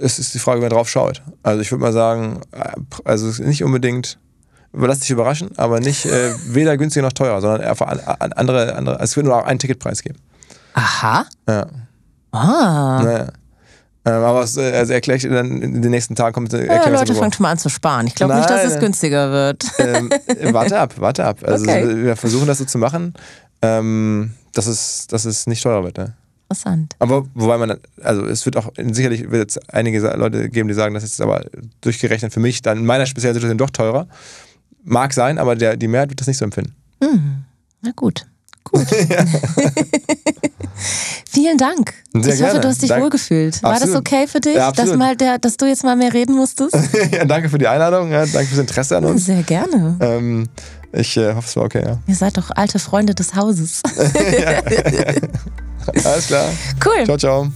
es ist die Frage, wer drauf schaut. Also ich würde mal sagen, äh, also nicht unbedingt, lass dich überraschen, aber nicht äh, weder günstiger noch teurer, sondern einfach andere, andere, also es wird nur auch einen Ticketpreis geben. Aha. Ja. Ah. Naja. Ähm, aber es, äh, also erkläre ich dann in den nächsten Tagen kommt äh, ja, Leute fangen schon mal an zu sparen. Ich glaube nicht, dass es günstiger wird. Ähm, warte ab, warte ab. Also okay. wir versuchen das so zu machen, ähm, dass, es, dass es nicht teurer wird. Ne? Interessant. Aber wobei man, also es wird auch sicherlich wird es einige Leute geben, die sagen, das ist aber durchgerechnet für mich dann in meiner speziellen Situation doch teurer. Mag sein, aber der, die Mehrheit wird das nicht so empfinden. Hm. Na gut. Gut. Vielen Dank. Sehr ich gerne. hoffe, du hast dich Dank. wohlgefühlt. War absolut. das okay für dich, ja, dass, mal der, dass du jetzt mal mehr reden musstest? ja, danke für die Einladung. Ja, danke fürs Interesse an uns. Sehr gerne. Ähm, ich äh, hoffe, es war okay. Ja. Ihr seid doch alte Freunde des Hauses. Alles klar. Cool. Ciao, ciao.